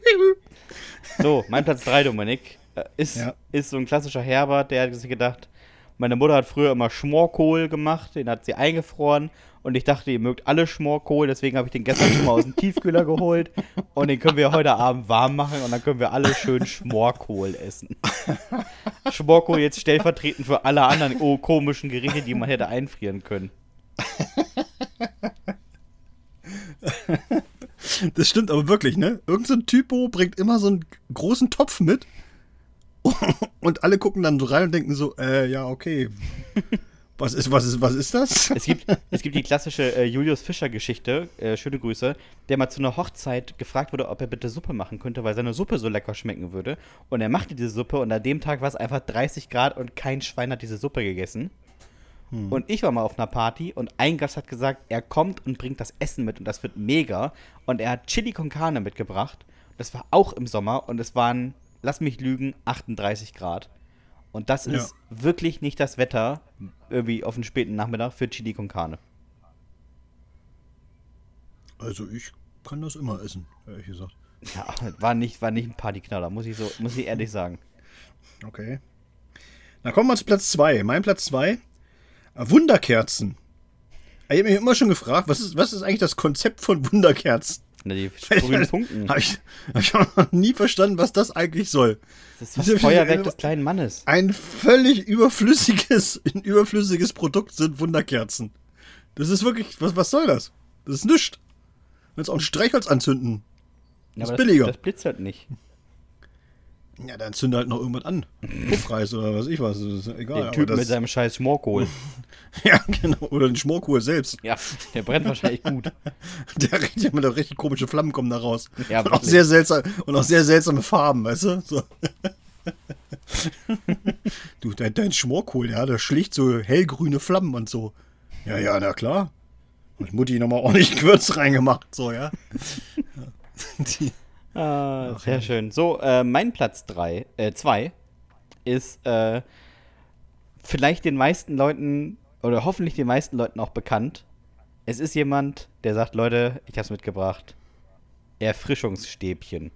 So, mein Platz 3, Dominik, äh, ist, Ja. ist so ein klassischer Herbert, der hat sich gedacht, meine Mutter hat früher immer Schmorkohl gemacht, den hat sie eingefroren und ich dachte, ihr mögt alle Schmorkohl, deswegen habe ich den gestern schon mal aus dem Tiefkühler geholt und den können wir heute Abend warm machen und dann können wir alle schön Schmorkohl essen. Schmorkohl jetzt stellvertretend für alle anderen oh, komischen Gerichte, die man hätte einfrieren können. Das stimmt aber wirklich, ne? Irgend so ein Typo bringt immer so einen großen Topf mit. Und alle gucken dann so rein und denken so, äh, ja, okay. Was ist, was ist, was ist das? Es gibt, es gibt die klassische äh, Julius Fischer-Geschichte, äh, schöne Grüße, der mal zu einer Hochzeit gefragt wurde, ob er bitte Suppe machen könnte, weil seine Suppe so lecker schmecken würde. Und er machte diese Suppe und an dem Tag war es einfach 30 Grad und kein Schwein hat diese Suppe gegessen. Und ich war mal auf einer Party und ein Gast hat gesagt, er kommt und bringt das Essen mit und das wird mega. Und er hat Chili con Carne mitgebracht. Das war auch im Sommer und es waren, lass mich lügen, 38 Grad. Und das ist wirklich nicht das Wetter, irgendwie auf den späten Nachmittag für Chili con Carne. Also ich kann das immer essen, ehrlich gesagt. Ja, war nicht, war nicht ein Partyknaller, muss ich so, muss ich ehrlich sagen. Okay. Dann kommen wir zu Platz 2. Mein Platz 2. Wunderkerzen. Ich habe mich immer schon gefragt, was ist, was ist eigentlich das Konzept von Wunderkerzen? Na, die grünen Funken. Habe ich, hab ich auch noch nie verstanden, was das eigentlich soll. Das ist das Feuerwerk des kleinen Mannes. Ein völlig überflüssiges, ein überflüssiges Produkt sind Wunderkerzen. Das ist wirklich, was, was soll das? Das ist nichts. Jetzt auch ein Streichholz anzünden. Ja, ist aber billiger. Das, das blitzt halt nicht. Ja, dann zünde halt noch irgendwas an. Puffreis oder was ich was. Das ist egal. Den aber Typen das, mit seinem scheiß Schmorkohl. Ja, genau. Oder den Schmorkohl selbst. Ja, der brennt wahrscheinlich gut. Der richtig, mit der richtig komische Flammen kommen da raus. Ja, und, auch sehr seltsam, und auch sehr seltsame Farben, weißt du? So. du, dein, dein Schmorkohl, ja, der schlicht so hellgrüne Flammen und so. Ja, ja, na klar. Und Mutti nochmal ordentlich Gewürz reingemacht, so, ja. Die, Ah, sehr schön. So, äh, mein Platz 3, äh, 2 ist äh, vielleicht den meisten Leuten oder hoffentlich den meisten Leuten auch bekannt. Es ist jemand, der sagt, Leute, ich hab's mitgebracht. Erfrischungsstäbchen.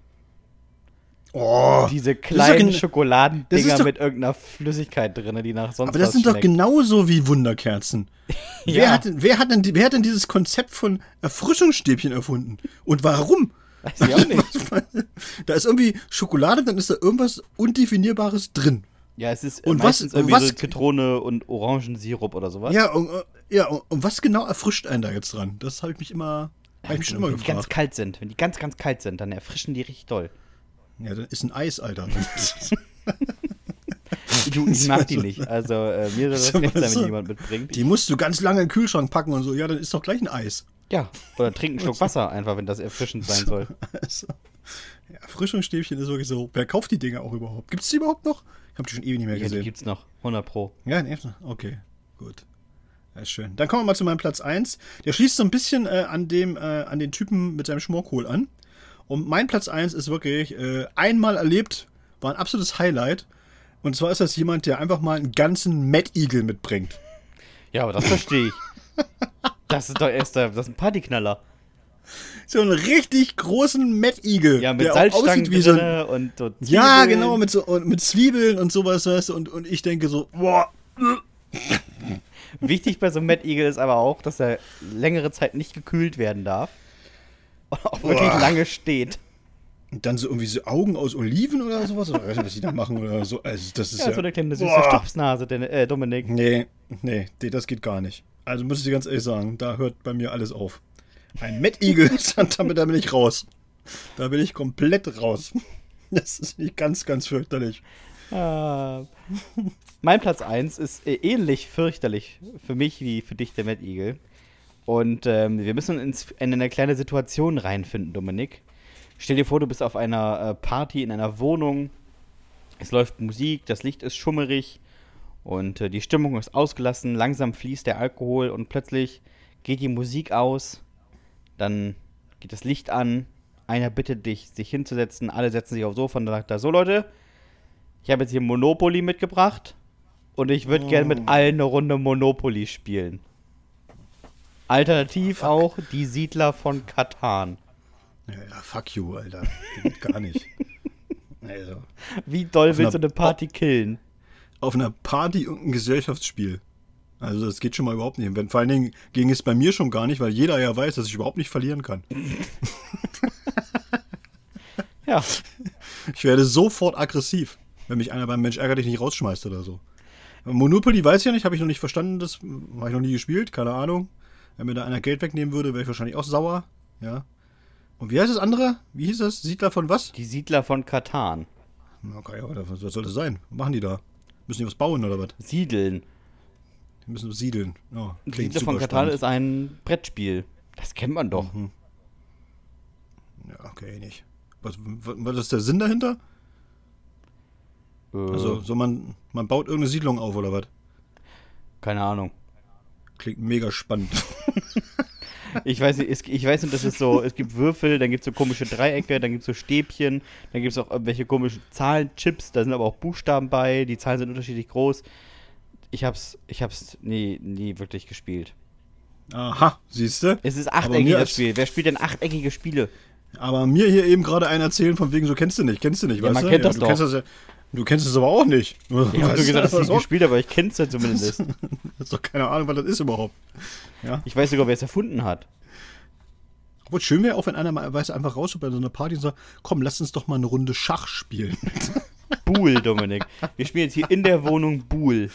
oh, Diese kleinen doch Schokoladendinger doch- mit irgendeiner Flüssigkeit drin, die nach sonst aber das sind doch schmeckt. genauso wie Wunderkerzen. Ja. Wer, hat, wer, hat denn, wer hat denn dieses Konzept von Erfrischungsstäbchen erfunden? Und warum? Weiß ich auch nicht. Da ist irgendwie Schokolade, dann ist da irgendwas Undefinierbares drin. Ja, es ist Und was- irgendwie was- so Zitrone und Orangensirup oder sowas. Ja, und, äh, ja, und, und was genau erfrischt einen da jetzt dran? Das habe ich mich immer, hab ich mich schon immer wenn die ganz gefragt. kalt sind, wenn die ganz, ganz kalt sind, dann erfrischen die richtig doll. Ja, dann ist ein Eis, Alter. Du, ich mag die nicht. Also äh, mir soll das So, nicht sein, wenn jemand mitbringt. Die musst du ganz lange in den Kühlschrank packen und so. Ja, dann ist doch gleich ein Eis. Ja, oder trink einen Schluck Wasser einfach, wenn das erfrischend sein soll. Also, ja, Erfrischungsstäbchen ist wirklich so. Wer kauft die Dinger auch überhaupt? Gibt es die überhaupt noch? Ich habe die schon ewig nicht mehr Ja, die gesehen. gibt's noch. 100 Pro. Ja, nee, okay, gut. Ja, ist schön. Dann kommen wir mal zu meinem Platz 1. Der schließt so ein bisschen äh, an, dem, äh, an den Typen mit seinem Schmorkohl an. Und mein Platz 1 ist wirklich äh, einmal erlebt, war ein absolutes Highlight. Und zwar ist das jemand, der einfach mal einen ganzen Mad Eagle mitbringt. Ja, aber das verstehe ich. Das ist doch erst der, das ist ein Partyknaller. So einen richtig großen Eagle. Ja, mit der Salzstangen wie so ein, und so Ja, Zwiebeln. genau, mit, so, und mit Zwiebeln und sowas, weißt du, und, und ich denke so, boah, Wichtig bei so einem Eagle ist aber auch, dass er längere Zeit nicht gekühlt werden darf. Und auch wirklich Boah. lange steht. und dann so irgendwie so Augen aus Oliven oder sowas, oder weiß nicht, was die da machen oder so. Also, das ist Ja, ja. so eine kleine süße Boah. Stupsnase, denn, äh, Dominik. Nee, nee, das geht gar nicht. Also muss ich dir ganz ehrlich sagen, da hört bei mir alles auf. Ein Mad Eagle, damit da bin ich raus. Da bin ich komplett raus. Das ist nicht ganz, ganz fürchterlich. Ah. mein Platz 1 ist äh, ähnlich fürchterlich für mich wie für dich, der Mad Eagle. Und ähm, wir müssen uns in eine kleine Situation reinfinden, Dominik. Stell dir vor, du bist auf einer äh, Party in einer Wohnung. Es läuft Musik, das Licht ist schummerig Und äh, die Stimmung ist ausgelassen, langsam fließt der Alkohol und plötzlich geht die Musik aus, dann geht das Licht an, einer bittet dich, sich hinzusetzen, alle setzen sich aufs Sofa und dann sagt er, so Leute, ich habe jetzt hier Monopoly mitgebracht und ich würde gerne mit allen eine Runde Monopoly spielen. Alternativ auch die Siedler von Katan. Ja, ja, fuck you, Alter. Geht gar nicht. Also, Wie doll willst du eine Party killen? Auf einer Party und ein Gesellschaftsspiel. Also das geht schon mal überhaupt nicht. Wenn, vor allen Dingen ging es bei mir schon gar nicht, weil jeder ja weiß, dass ich überhaupt nicht verlieren kann. Ja, Ich werde sofort aggressiv, wenn mich einer beim Mensch ärgert dich nicht rausschmeißt oder so. Monopoly weiß ich ja nicht, habe ich noch nicht verstanden, das habe ich noch nie gespielt, keine Ahnung. Wenn mir da einer Geld wegnehmen würde, wäre ich wahrscheinlich auch sauer. Ja. Und wie heißt das andere? Wie hieß das? Siedler von was? die Siedler von Katan. Okay, was soll das sein? Was machen die da? Müssen die was bauen oder was? Siedeln. Die müssen siedeln. Die klingt Siedler von Katan spannend. ist ein Brettspiel. Das kennt man doch. Ja, okay, nicht. Was, was, was ist der Sinn dahinter? Äh, Also, so man, man baut irgendeine Siedlung auf oder was? keine Ahnung. Klingt mega spannend. Ich weiß nicht, es, ich weiß nicht, das ist so, es gibt Würfel, dann gibt es so komische Dreiecke, dann gibt es so Stäbchen, dann gibt es auch irgendwelche komischen Zahlenchips, da sind aber auch Buchstaben bei, die Zahlen sind unterschiedlich groß. Ich hab's, ich hab's nie, nie wirklich gespielt. Aha, siehst du? Es ist Aber achteckig, mir das als- Spiel. Wer spielt denn achteckige Spiele? Aber mir hier eben gerade einer erzählen von wegen so kennst du nicht, kennst du nicht, Ja, weißt man du? kennt das du doch. Kennst das ja, du kennst es aber auch nicht. Ich habe so du, gesagt, dass ich das es gespielt habe, aber ich kenn's ja zumindest. hast doch keine Ahnung, was das ist überhaupt. Ja. Ich weiß sogar, wer es erfunden hat. Obwohl schön wäre auch, wenn einer mal weiß, einfach raus bei so einer Party und sagt, komm, lass uns doch mal eine Runde Schach spielen. Buhl, Dominik. Wir spielen jetzt hier in der Wohnung Buhl.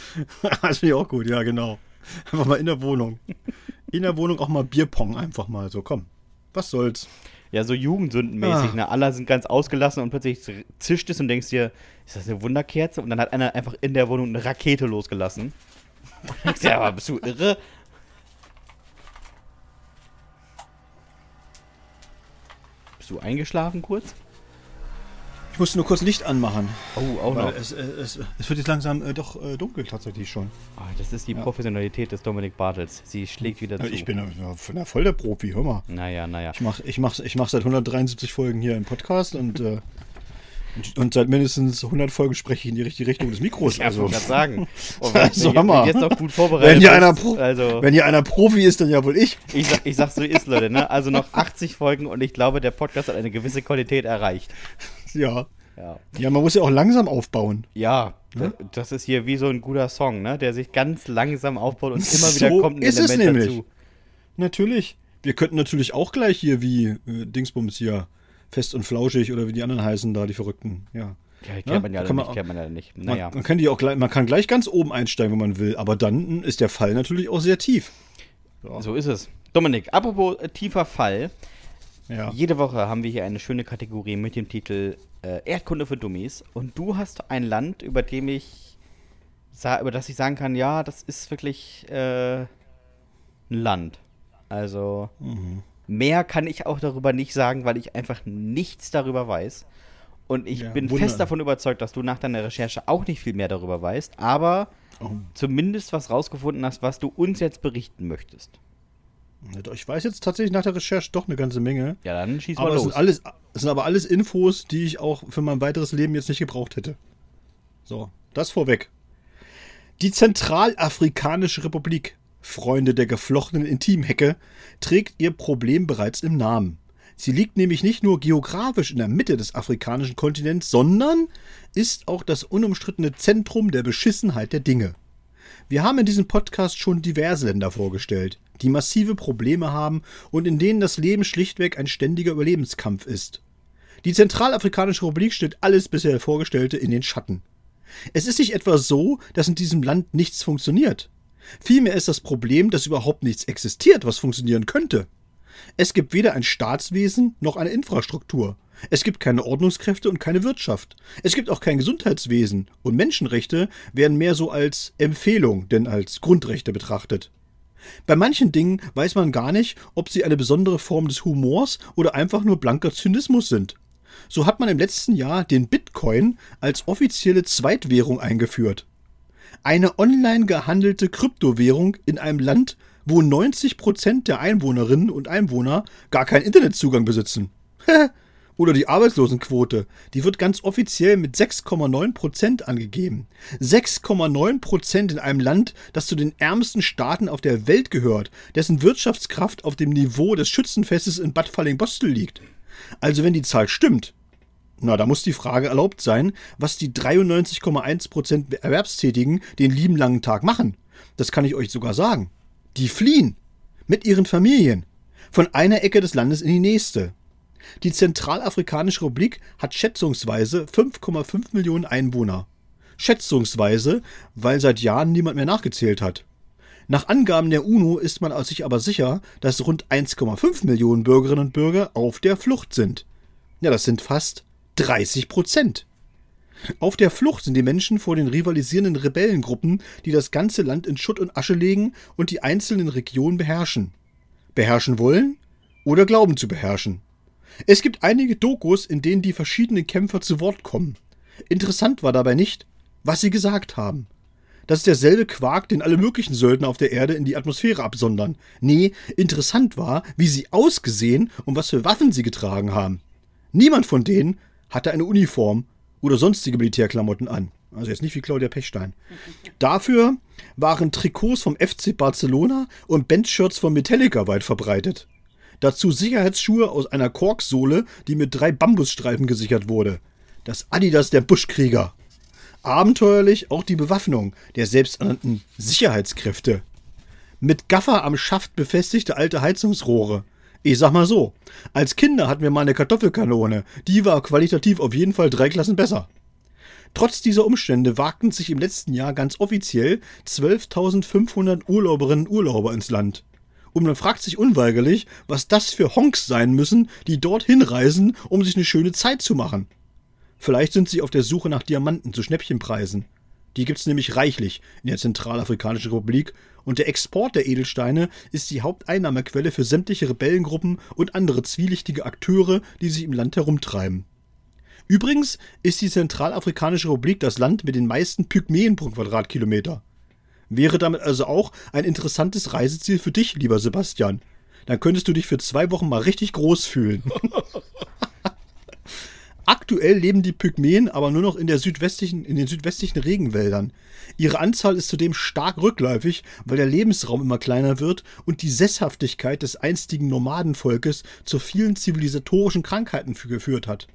das finde ich auch gut, ja, genau. Einfach mal in der Wohnung. In der Wohnung auch mal Bierpong einfach mal so, komm. Was soll's? Ja, so jugendsündenmäßig, Ah. ne? Alle sind ganz ausgelassen und plötzlich zischt es und denkst dir, ist das eine Wunderkerze? Und dann hat einer einfach in der Wohnung eine Rakete losgelassen. Denkst dir, aber bist du irre? Bist du eingeschlafen kurz? Ich musste nur kurz Licht anmachen. Oh, auch noch. es, äh, es, es wird jetzt langsam äh, doch äh, dunkel tatsächlich schon. Ah, das ist die Professionalität des Dominik Bartels. Sie schlägt wieder zu. Ich bin ja, ja, voll der Profi, hör mal. Naja, naja. Ich mache ich mach, ich mach seit 173 Folgen hier einen Podcast und, äh, und, seit mindestens 100 Folgen spreche ich in die richtige Richtung des Mikros. Ja, also, wollte gerade sagen. Und Also, wenn, wenn jetzt noch gut vorbereitet wenn, hier einer Pro also wenn hier einer Profi ist, dann ja wohl ich. ich sag, ich sag so ist, Leute, ne? Also noch 80 Folgen und ich glaube, der Podcast hat eine gewisse Qualität erreicht. Ja. Ja. Ja, man muss ja auch langsam aufbauen. Ja, da- das ist hier wie so ein guter Song, ne? Der sich ganz langsam aufbaut und immer wieder So kommt ein ist es Element nämlich. dazu. Natürlich. Wir könnten natürlich auch gleich hier wie äh, Dingsbums hier fest und flauschig oder wie die anderen heißen da, die Verrückten. Ja. Ja, kennt Ja, man ja kann leider man nicht, kennt man ja nicht. Man, Naja. man, kann die auch gleich, man kann gleich ganz oben einsteigen, wenn man will, aber dann ist der Fall natürlich auch sehr tief. So ist es. Dominik, apropos äh, tiefer Fall. Ja. Jede Woche haben wir hier eine schöne Kategorie mit dem Titel äh, Erdkunde für Dummies. Und du hast ein Land, über dem ich über das ich sagen kann, ja, das ist wirklich äh, ein Land. Also Mhm. Mehr kann ich auch darüber nicht sagen, weil ich einfach nichts darüber weiß. Und ich Ja, bin Wunder. fest davon überzeugt, dass du nach deiner Recherche auch nicht viel mehr darüber weißt, aber Oh. zumindest was rausgefunden hast, was du uns jetzt berichten möchtest. Ich weiß jetzt tatsächlich nach der Recherche doch eine ganze Menge. Ja, dann schieß mal Aber es los. sind, alles, es sind aber alles Infos, die ich auch für mein weiteres Leben jetzt nicht gebraucht hätte. So, das vorweg. Die Zentralafrikanische Republik, Freunde der geflochtenen Intimhecke, trägt ihr Problem bereits im Namen. Sie liegt nämlich nicht nur geografisch in der Mitte des afrikanischen Kontinents, sondern ist auch das unumstrittene Zentrum der Beschissenheit der Dinge. Wir haben in diesem Podcast schon diverse Länder vorgestellt, die massive Probleme haben und in denen das Leben schlichtweg ein ständiger Überlebenskampf ist. Die Zentralafrikanische Republik stellt alles bisher Vorgestellte in den Schatten. Es ist nicht etwa so, dass in diesem Land nichts funktioniert. Vielmehr ist das Problem, dass überhaupt nichts existiert, was funktionieren könnte. Es gibt weder ein Staatswesen noch eine Infrastruktur. Es gibt keine Ordnungskräfte und keine Wirtschaft. Es gibt auch kein Gesundheitswesen und Menschenrechte werden mehr so als Empfehlung, denn als Grundrechte betrachtet. Bei manchen Dingen weiß man gar nicht, ob sie eine besondere Form des Humors oder einfach nur blanker Zynismus sind. So hat man im letzten Jahr den Bitcoin als offizielle Zweitwährung eingeführt. Eine online gehandelte Kryptowährung in einem Land, wo 90% der Einwohnerinnen und Einwohner gar keinen Internetzugang besitzen. Oder die Arbeitslosenquote, die wird ganz offiziell mit 6,9% angegeben. 6,9% in einem Land, das zu den ärmsten Staaten auf der Welt gehört, dessen Wirtschaftskraft auf dem Niveau des Schützenfestes in Bad Falling-Bostel liegt. Also wenn die Zahl stimmt, na, da muss die Frage erlaubt sein, was die 93,1% Erwerbstätigen den lieben langen Tag machen. Das kann ich euch sogar sagen. Die fliehen. Mit ihren Familien. Von einer Ecke des Landes in die nächste. Die Zentralafrikanische Republik hat schätzungsweise 5,5 Millionen Einwohner. Schätzungsweise, weil seit Jahren niemand mehr nachgezählt hat. Nach Angaben der UNO ist man sich aber sicher, dass rund 1,5 Millionen Bürgerinnen und Bürger auf der Flucht sind. Ja, das sind fast 30 Prozent. Auf der Flucht sind die Menschen vor den rivalisierenden Rebellengruppen, die das ganze Land in Schutt und Asche legen und die einzelnen Regionen beherrschen. Beherrschen wollen oder glauben zu beherrschen. Es gibt einige Dokus, in denen die verschiedenen Kämpfer zu Wort kommen. Interessant war dabei nicht, was sie gesagt haben. Das ist derselbe Quark, den alle möglichen Söldner auf der Erde in die Atmosphäre absondern. Nee, interessant war, wie sie ausgesehen und was für Waffen sie getragen haben. Niemand von denen hatte eine Uniform oder sonstige Militärklamotten an. Also jetzt nicht wie Claudia Pechstein. Dafür waren Trikots vom FC Barcelona und Bandshirts von Metallica weit verbreitet. Dazu Sicherheitsschuhe aus einer Korksohle, die mit drei Bambusstreifen gesichert wurde. Das Adidas der Buschkrieger. Abenteuerlich auch die Bewaffnung der selbsternannten Sicherheitskräfte. Mit Gaffer am Schaft befestigte alte Heizungsrohre. Ich sag mal so, als Kinder hatten wir mal eine Kartoffelkanone, die war qualitativ auf jeden Fall drei Klassen besser. Trotz dieser Umstände wagten sich im letzten Jahr ganz offiziell 12.500 Urlauberinnen und Urlauber ins Land. Und man fragt sich unweigerlich, was das für Honks sein müssen, die dorthin reisen, um sich eine schöne Zeit zu machen. Vielleicht sind sie auf der Suche nach Diamanten zu Schnäppchenpreisen. Die gibt's nämlich reichlich in der Zentralafrikanischen Republik und der Export der Edelsteine ist die Haupteinnahmequelle für sämtliche Rebellengruppen und andere zwielichtige Akteure, die sich im Land herumtreiben. Übrigens ist die Zentralafrikanische Republik das Land mit den meisten Pygmäen pro Quadratkilometer. Wäre damit also auch ein interessantes Reiseziel für dich, lieber Sebastian. Dann könntest du dich für zwei Wochen mal richtig groß fühlen. Aktuell leben die Pygmäen aber nur noch in, der südwestlichen, in den südwestlichen Regenwäldern. Ihre Anzahl ist zudem stark rückläufig, weil der Lebensraum immer kleiner wird und die Sesshaftigkeit des einstigen Nomadenvolkes zu vielen zivilisatorischen Krankheiten geführt hat.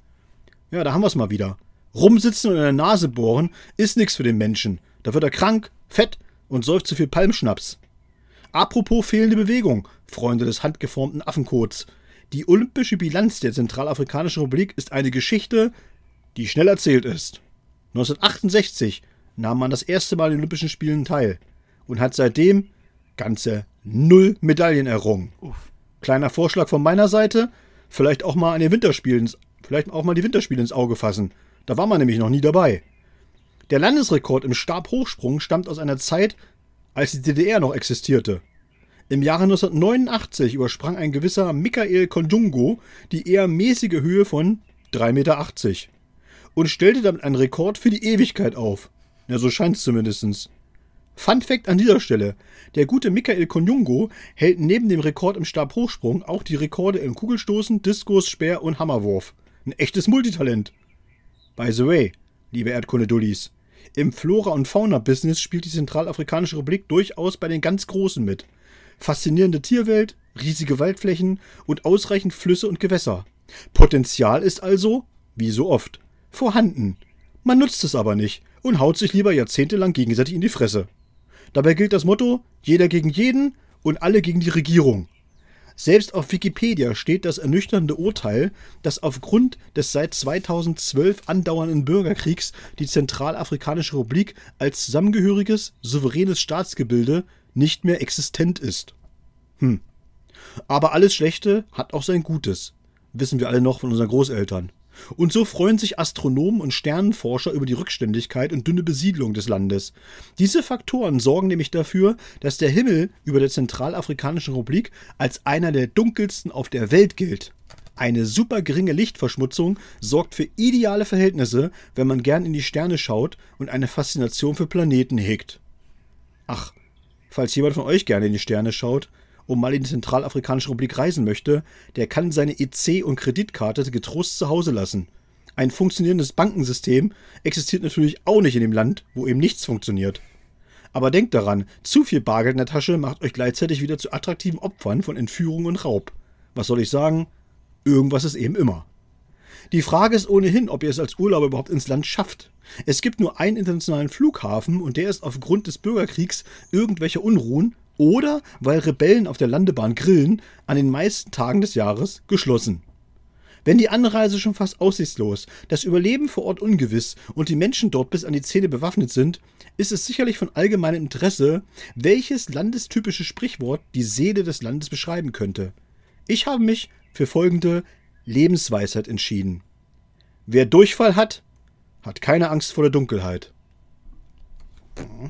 Ja, da haben wir es mal wieder. Rumsitzen und in der Nase bohren ist nichts für den Menschen. Da wird er krank, fett und säuft zu viel Palmschnaps. Apropos fehlende Bewegung, Freunde des handgeformten Affenkots. Die olympische Bilanz der Zentralafrikanischen Republik ist eine Geschichte, die schnell erzählt ist. 1968 nahm man das erste Mal in den Olympischen Spielen teil und hat seitdem ganze null Medaillen errungen. Uff. Kleiner Vorschlag von meiner Seite, vielleicht auch mal an den Winterspielen, vielleicht auch mal die Winterspiele ins Auge fassen. Da war man nämlich noch nie dabei. Der Landesrekord im Stabhochsprung stammt aus einer Zeit, als die DDR noch existierte. Im Jahre 1989 übersprang ein gewisser Michael Kondungo die eher mäßige Höhe von 3,80 Meter und stellte damit einen Rekord für die Ewigkeit auf. Ja, so scheint es zumindest. Fun Fact an dieser Stelle: Der gute Michael Kondungo hält neben dem Rekord im Stabhochsprung auch die Rekorde im Kugelstoßen, Diskus, Speer und Hammerwurf. Ein echtes Multitalent. By the way, liebe Erdkunde-Dullis, im Flora- und Fauna-Business spielt die Zentralafrikanische Republik durchaus bei den ganz Großen mit. Faszinierende Tierwelt, riesige Waldflächen und ausreichend Flüsse und Gewässer. Potenzial ist also, wie so oft, vorhanden. Man nutzt es aber nicht und haut sich lieber jahrzehntelang gegenseitig in die Fresse. Dabei gilt das Motto: jeder gegen jeden und alle gegen die Regierung. Selbst auf Wikipedia steht das ernüchternde Urteil, dass aufgrund des seit 2012 andauernden Bürgerkriegs die Zentralafrikanische Republik als zusammengehöriges, souveränes Staatsgebilde nicht mehr existent ist. Hm. Aber alles Schlechte hat auch sein Gutes. Wissen wir alle noch von unseren Großeltern. Und so freuen sich Astronomen und Sternenforscher über die Rückständigkeit und dünne Besiedlung des Landes. Diese Faktoren sorgen nämlich dafür, dass der Himmel über der Zentralafrikanischen Republik als einer der dunkelsten auf der Welt gilt. Eine super geringe Lichtverschmutzung sorgt für ideale Verhältnisse, wenn man gern in die Sterne schaut und eine Faszination für Planeten hegt. Ach, falls jemand von euch gerne in die Sterne schaut und mal in die Zentralafrikanische Republik reisen möchte, der kann seine EC und Kreditkarte getrost zu Hause lassen. Ein funktionierendes Bankensystem existiert natürlich auch nicht in dem Land, wo eben nichts funktioniert. Aber denkt daran, zu viel Bargeld in der Tasche macht euch gleichzeitig wieder zu attraktiven Opfern von Entführung und Raub. Was soll ich sagen? Irgendwas ist eben immer. Die Frage ist ohnehin, ob ihr es als Urlauber überhaupt ins Land schafft. Es gibt nur einen internationalen Flughafen und der ist aufgrund des Bürgerkriegs irgendwelcher Unruhen oder weil Rebellen auf der Landebahn grillen an den meisten Tagen des Jahres geschlossen. Wenn die Anreise schon fast aussichtslos, das Überleben vor Ort ungewiss und die Menschen dort bis an die Zähne bewaffnet sind, ist es sicherlich von allgemeinem Interesse, welches landestypische Sprichwort die Seele des Landes beschreiben könnte. Ich habe mich für folgende Lebensweisheit entschieden. Wer Durchfall hat, hat keine Angst vor der Dunkelheit.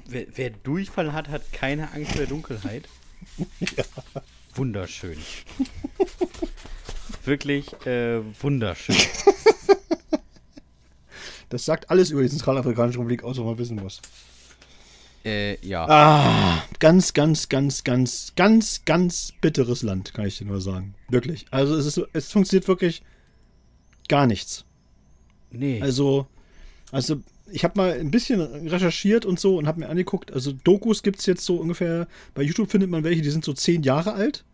Wer, wer Durchfall hat, hat keine Angst vor der Dunkelheit. ja. Wunderschön. Wirklich äh, wunderschön. Das sagt alles über die Zentralafrikanische Republik aus, was man wissen muss. Äh, ja. Ah, ganz, ganz, ganz, ganz, ganz, ganz bitteres Land, kann ich dir nur sagen. Wirklich. Also es, ist, es funktioniert wirklich gar nichts. Nee. Also, also ich habe mal ein bisschen recherchiert und so und habe mir angeguckt, also Dokus gibt es jetzt so ungefähr, bei YouTube findet man welche, die sind so zehn Jahre alt.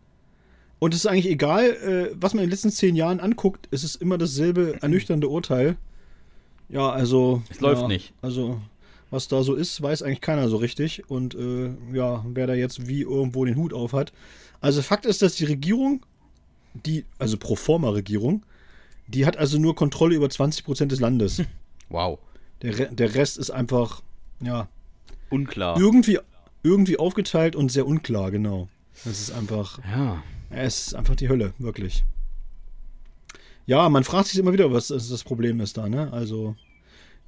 Und es ist eigentlich egal, äh, was man in den letzten zehn Jahren anguckt, es ist immer dasselbe ernüchternde Urteil. Ja, also. Es läuft ja, nicht. Also, was da so ist, weiß eigentlich keiner so richtig. Und äh, ja, wer da jetzt wie irgendwo den Hut auf hat. Also, Fakt ist, dass die Regierung, die, also Proforma-Regierung, die hat also nur Kontrolle über 20% des Landes. Wow. Der, Re der Rest ist einfach, ja. Unklar. Irgendwie, irgendwie aufgeteilt und sehr unklar, genau. Das ist einfach. Ja. Es ist einfach die Hölle, wirklich. Ja, man fragt sich immer wieder, was das Problem ist da, ne? Also,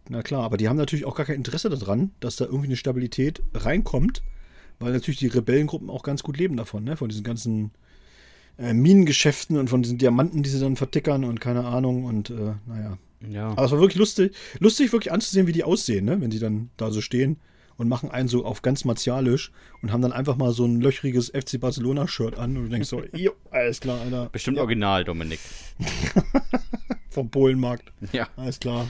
na klar, aber die haben natürlich auch gar kein Interesse daran, dass da irgendwie eine Stabilität reinkommt, weil natürlich die Rebellengruppen auch ganz gut leben davon, ne? Von diesen ganzen äh, Minengeschäften und von diesen Diamanten, die sie dann vertickern und keine Ahnung und äh, naja. Ja. Aber es war wirklich lustig, lustig wirklich anzusehen, wie die aussehen, ne? Wenn die dann da so stehen und machen einen so auf ganz martialisch und haben dann einfach mal so ein löchriges FC Barcelona-Shirt an und du denkst so, jo, alles klar, Alter. Bestimmt ja. original, Dominik. Vom Polenmarkt. Ja. Alles klar.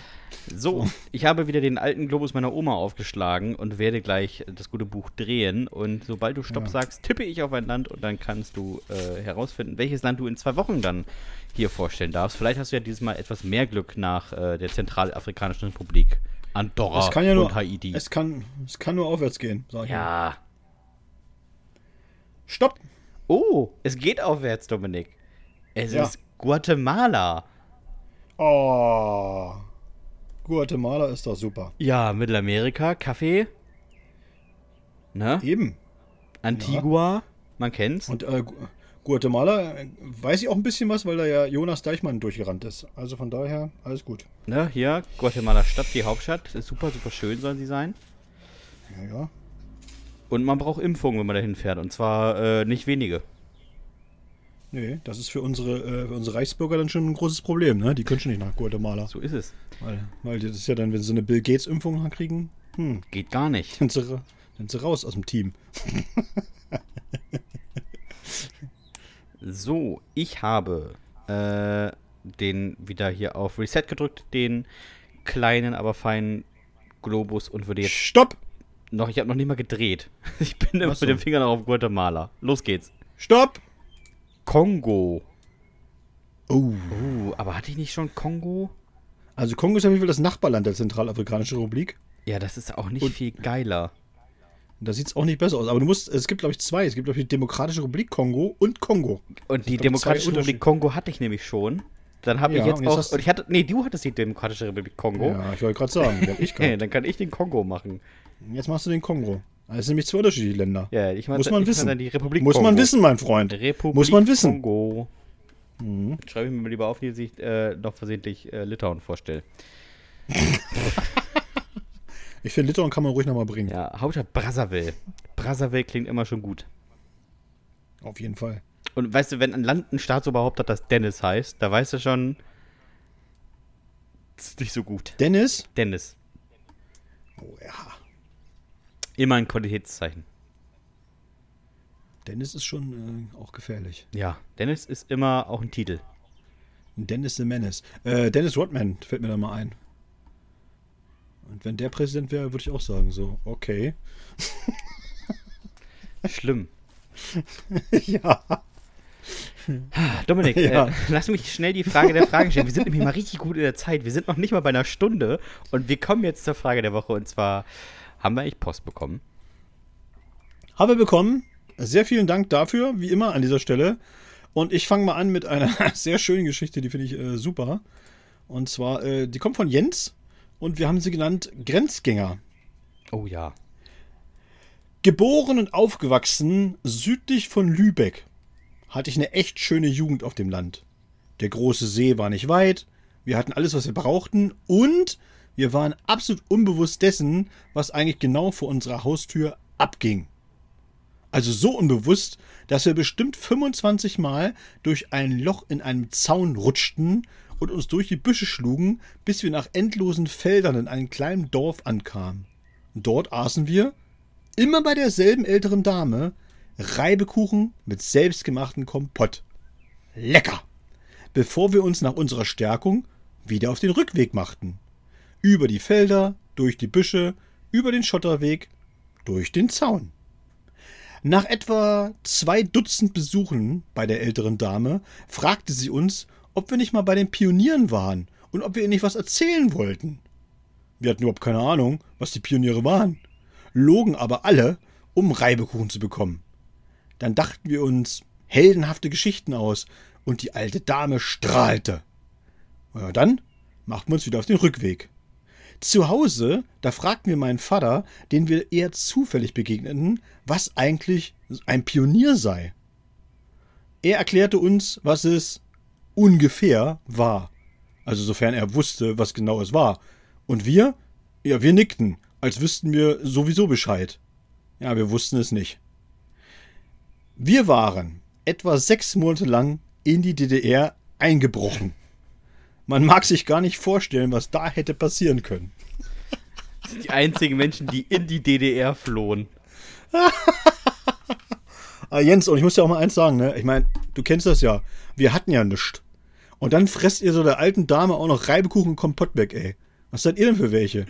So, ich habe wieder den alten Globus meiner Oma aufgeschlagen und werde gleich das gute Buch drehen. Und sobald du Stopp Ja. sagst, tippe ich auf ein Land und dann kannst du äh, herausfinden, welches Land du in zwei Wochen dann hier vorstellen darfst. Vielleicht hast du ja dieses Mal etwas mehr Glück nach äh, der Zentralafrikanischen Republik, Andorra Es kann ja nur, und Haiti. es kann, es kann nur aufwärts gehen, sag ich mal. ja. Stopp! Oh, es geht aufwärts, Dominik. Es Ja. ist Guatemala. Oh. Guatemala ist doch super. Ja, Mittelamerika, Kaffee. Ne? Eben. Antigua, man kennt's. Und äh, Gu- Guatemala äh, weiß ich auch ein bisschen was, weil da ja Jonas Deichmann durchgerannt ist. Also von daher, alles gut. Ne, hier, Guatemala Stadt, die Hauptstadt. Ist super, super schön soll sie sein. Ja, ja. Und man braucht Impfungen, wenn man dahin fährt. Und zwar äh, nicht wenige. Nee, das ist für unsere, äh, für unsere Reichsbürger dann schon ein großes Problem, ne? Die können schon nicht nach Guatemala. So ist es. Weil, weil das ist ja dann, wenn sie eine Bill Gates-Impfung kriegen, hm, Geht gar nicht. sind sie, ra- sind sie raus aus dem Team. So, ich habe äh, den wieder hier auf Reset gedrückt, den kleinen, aber feinen Globus und würde jetzt Stopp! noch, ich habe noch nicht mal gedreht. Ich bin immer so. mit dem Finger noch auf Guatemala. Los geht's. Stopp! Kongo. Oh. Uh, aber hatte ich nicht schon Kongo? Also Kongo ist auf jeden Fall das Nachbarland der Zentralafrikanischen Republik. Ja, das ist auch nicht Und- viel geiler. Da sieht es auch nicht besser aus. Aber du musst, es gibt, glaube ich, zwei. Es gibt, glaube ich, die Demokratische Republik Kongo und Kongo. Und die glaub, Demokratische Republik Kongo hatte ich nämlich schon. Dann habe Ja, ich jetzt jetzt auch. ich hatte. Nee, du hattest die Demokratische Republik Kongo. Ja, ich wollte gerade sagen, ich gehabt. dann kann ich den Kongo machen. Jetzt machst du den Kongo. Das sind nämlich zwei unterschiedliche Länder. Ja, ich mach, Muss man wissen. Die Republik Muss Kongo. man wissen, mein Freund. Republik Muss man wissen. Mhm. Kongo. Schreibe ich mir mal lieber auf, die sich äh, noch versehentlich äh, Litauen vorstelle. Ich finde, Litauen kann man ruhig nochmal bringen. Ja, Hauptstadt Brazzaville. Brazzaville klingt immer schon gut. Auf jeden Fall. Und weißt du, wenn ein Land ein Staatsoberhaupt hat, das Dennis heißt, da weißt du schon, das ist nicht so gut. Dennis? Dennis. Oh ja. Immer ein Qualitätszeichen. Dennis ist schon äh, auch gefährlich. Ja, Dennis ist immer auch ein Titel. Dennis the Menace. Äh, Dennis Rodman fällt mir da mal ein. Und wenn der Präsident wäre, würde ich auch sagen, so, okay. Schlimm. ja. Dominik, Ja. äh, lass mich schnell die Frage der Fragen stellen. Wir sind nämlich mal richtig gut in der Zeit. Wir sind noch nicht mal bei einer Stunde und wir kommen jetzt zur Frage der Woche und zwar haben wir eigentlich Post bekommen. Haben wir bekommen. Sehr vielen Dank dafür, wie immer an dieser Stelle. Und ich fange mal an mit einer sehr schönen Geschichte, die finde ich äh, super. Und zwar, äh, die kommt von Jens und wir haben sie genannt Grenzgänger. Oh ja. Geboren und aufgewachsen südlich von Lübeck hatte ich eine echt schöne Jugend auf dem Land. Der große See war nicht weit, wir hatten alles, was wir brauchten und wir waren absolut unbewusst dessen, was eigentlich genau vor unserer Haustür abging. Also so unbewusst, dass wir bestimmt 25 Mal durch ein Loch in einem Zaun rutschten und uns durch die Büsche schlugen, bis wir nach endlosen Feldern in einem kleinen Dorf ankamen. Dort aßen wir, immer bei derselben älteren Dame, Reibekuchen mit selbstgemachten Kompott. Lecker! Bevor wir uns nach unserer Stärkung wieder auf den Rückweg machten. Über die Felder, durch die Büsche, über den Schotterweg, durch den Zaun. Nach etwa zwei Dutzend Besuchen bei der älteren Dame fragte sie uns, ob wir nicht mal bei den Pionieren waren und ob wir ihr nicht was erzählen wollten. Wir hatten überhaupt keine Ahnung, was die Pioniere waren, logen aber alle, um Reibekuchen zu bekommen. Dann dachten wir uns heldenhafte Geschichten aus und die alte Dame strahlte. Ja, dann machten wir uns wieder auf den Rückweg. Zu Hause, da fragten wir meinen Vater, den wir eher zufällig begegneten, was eigentlich ein Pionier sei. Er erklärte uns, was es ungefähr war. Also sofern er wusste, was genau es war. Und wir? Ja, wir nickten, als wüssten wir sowieso Bescheid. Ja, wir wussten es nicht. Wir waren etwa sechs Monate lang in die DDR eingebrochen. Man mag sich gar nicht vorstellen, was da hätte passieren können. Die einzigen Menschen, die in die DDR flohen. Ah, Jens, und ich muss dir auch mal eins sagen, ne? Ich meine, du kennst das ja. Wir hatten ja nichts. Und dann fresst ihr so der alten Dame auch noch Reibekuchen und Kompott weg, ey. Was seid ihr denn für welche?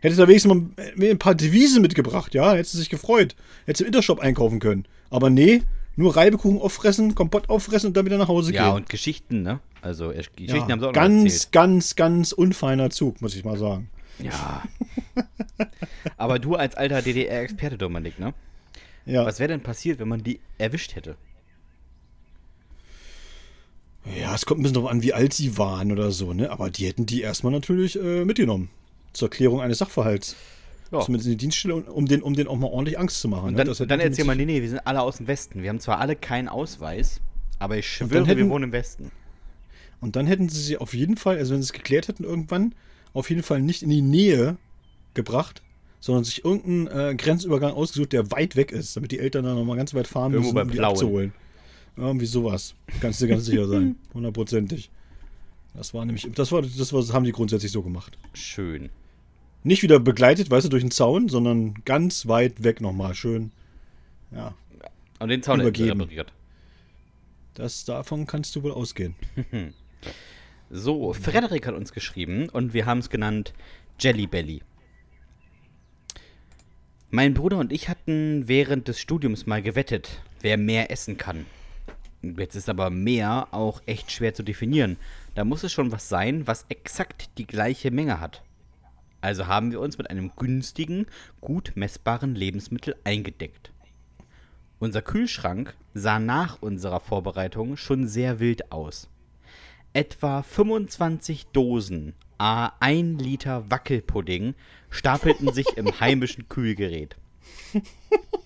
Hättest du wenigstens mal mir ein paar Devisen mitgebracht, ja? Hättest du sich gefreut. Hättest du im Intershop einkaufen können. Aber nee, nur Reibekuchen auffressen, Kompott auffressen und dann wieder nach Hause Ja, gehen. und Geschichten, ne? Also, äh, Geschichten Ja, haben sie auch noch ganz, ganz, ganz unfeiner Zug, muss ich mal sagen. Ja. Aber du als alter DDR-Experte, Dominik, ne? Ja. Was wäre denn passiert, wenn man die erwischt hätte? Ja, es kommt ein bisschen darauf an, wie alt sie waren oder so, ne? Aber die hätten die erstmal natürlich äh, mitgenommen. Zur Klärung eines Sachverhalts. Ja. Zumindest in die Dienststelle, um den, um den auch mal ordentlich Angst zu machen. Und ne? dann, hätten dann erzähl mal, nee, nee, wir sind alle aus dem Westen. Wir haben zwar alle keinen Ausweis, aber ich schwöre, wir hätten- wohnen im Westen. Und dann hätten sie sie auf jeden Fall, also wenn sie es geklärt hätten irgendwann, auf jeden Fall nicht in die Nähe gebracht, sondern sich irgendeinen äh, Grenzübergang ausgesucht, der weit weg ist, damit die Eltern dann nochmal ganz weit fahren Irgendwo müssen, um die Plauen. abzuholen. Irgendwie sowas. Kannst du ganz sicher sein. Hundertprozentig. Das war nämlich, das war, das war, das haben die grundsätzlich so gemacht. Schön. Nicht wieder begleitet, weißt du, durch den Zaun, sondern ganz weit weg nochmal. Schön. Ja, Und den Zaun Übergeben. repariert. das, davon kannst du wohl ausgehen. So, Frederik hat uns geschrieben und wir haben es genannt Jelly Belly. Mein Bruder und ich hatten während des Studiums mal gewettet, wer mehr essen kann. Jetzt ist aber mehr auch echt schwer zu definieren. Da muss es schon was sein, was exakt die gleiche Menge hat. Also haben wir uns mit einem günstigen, gut messbaren Lebensmittel eingedeckt. Unser Kühlschrank sah nach unserer Vorbereitung schon sehr wild aus. Etwa 25 Dosen A 1 Liter Wackelpudding stapelten sich im heimischen Kühlgerät.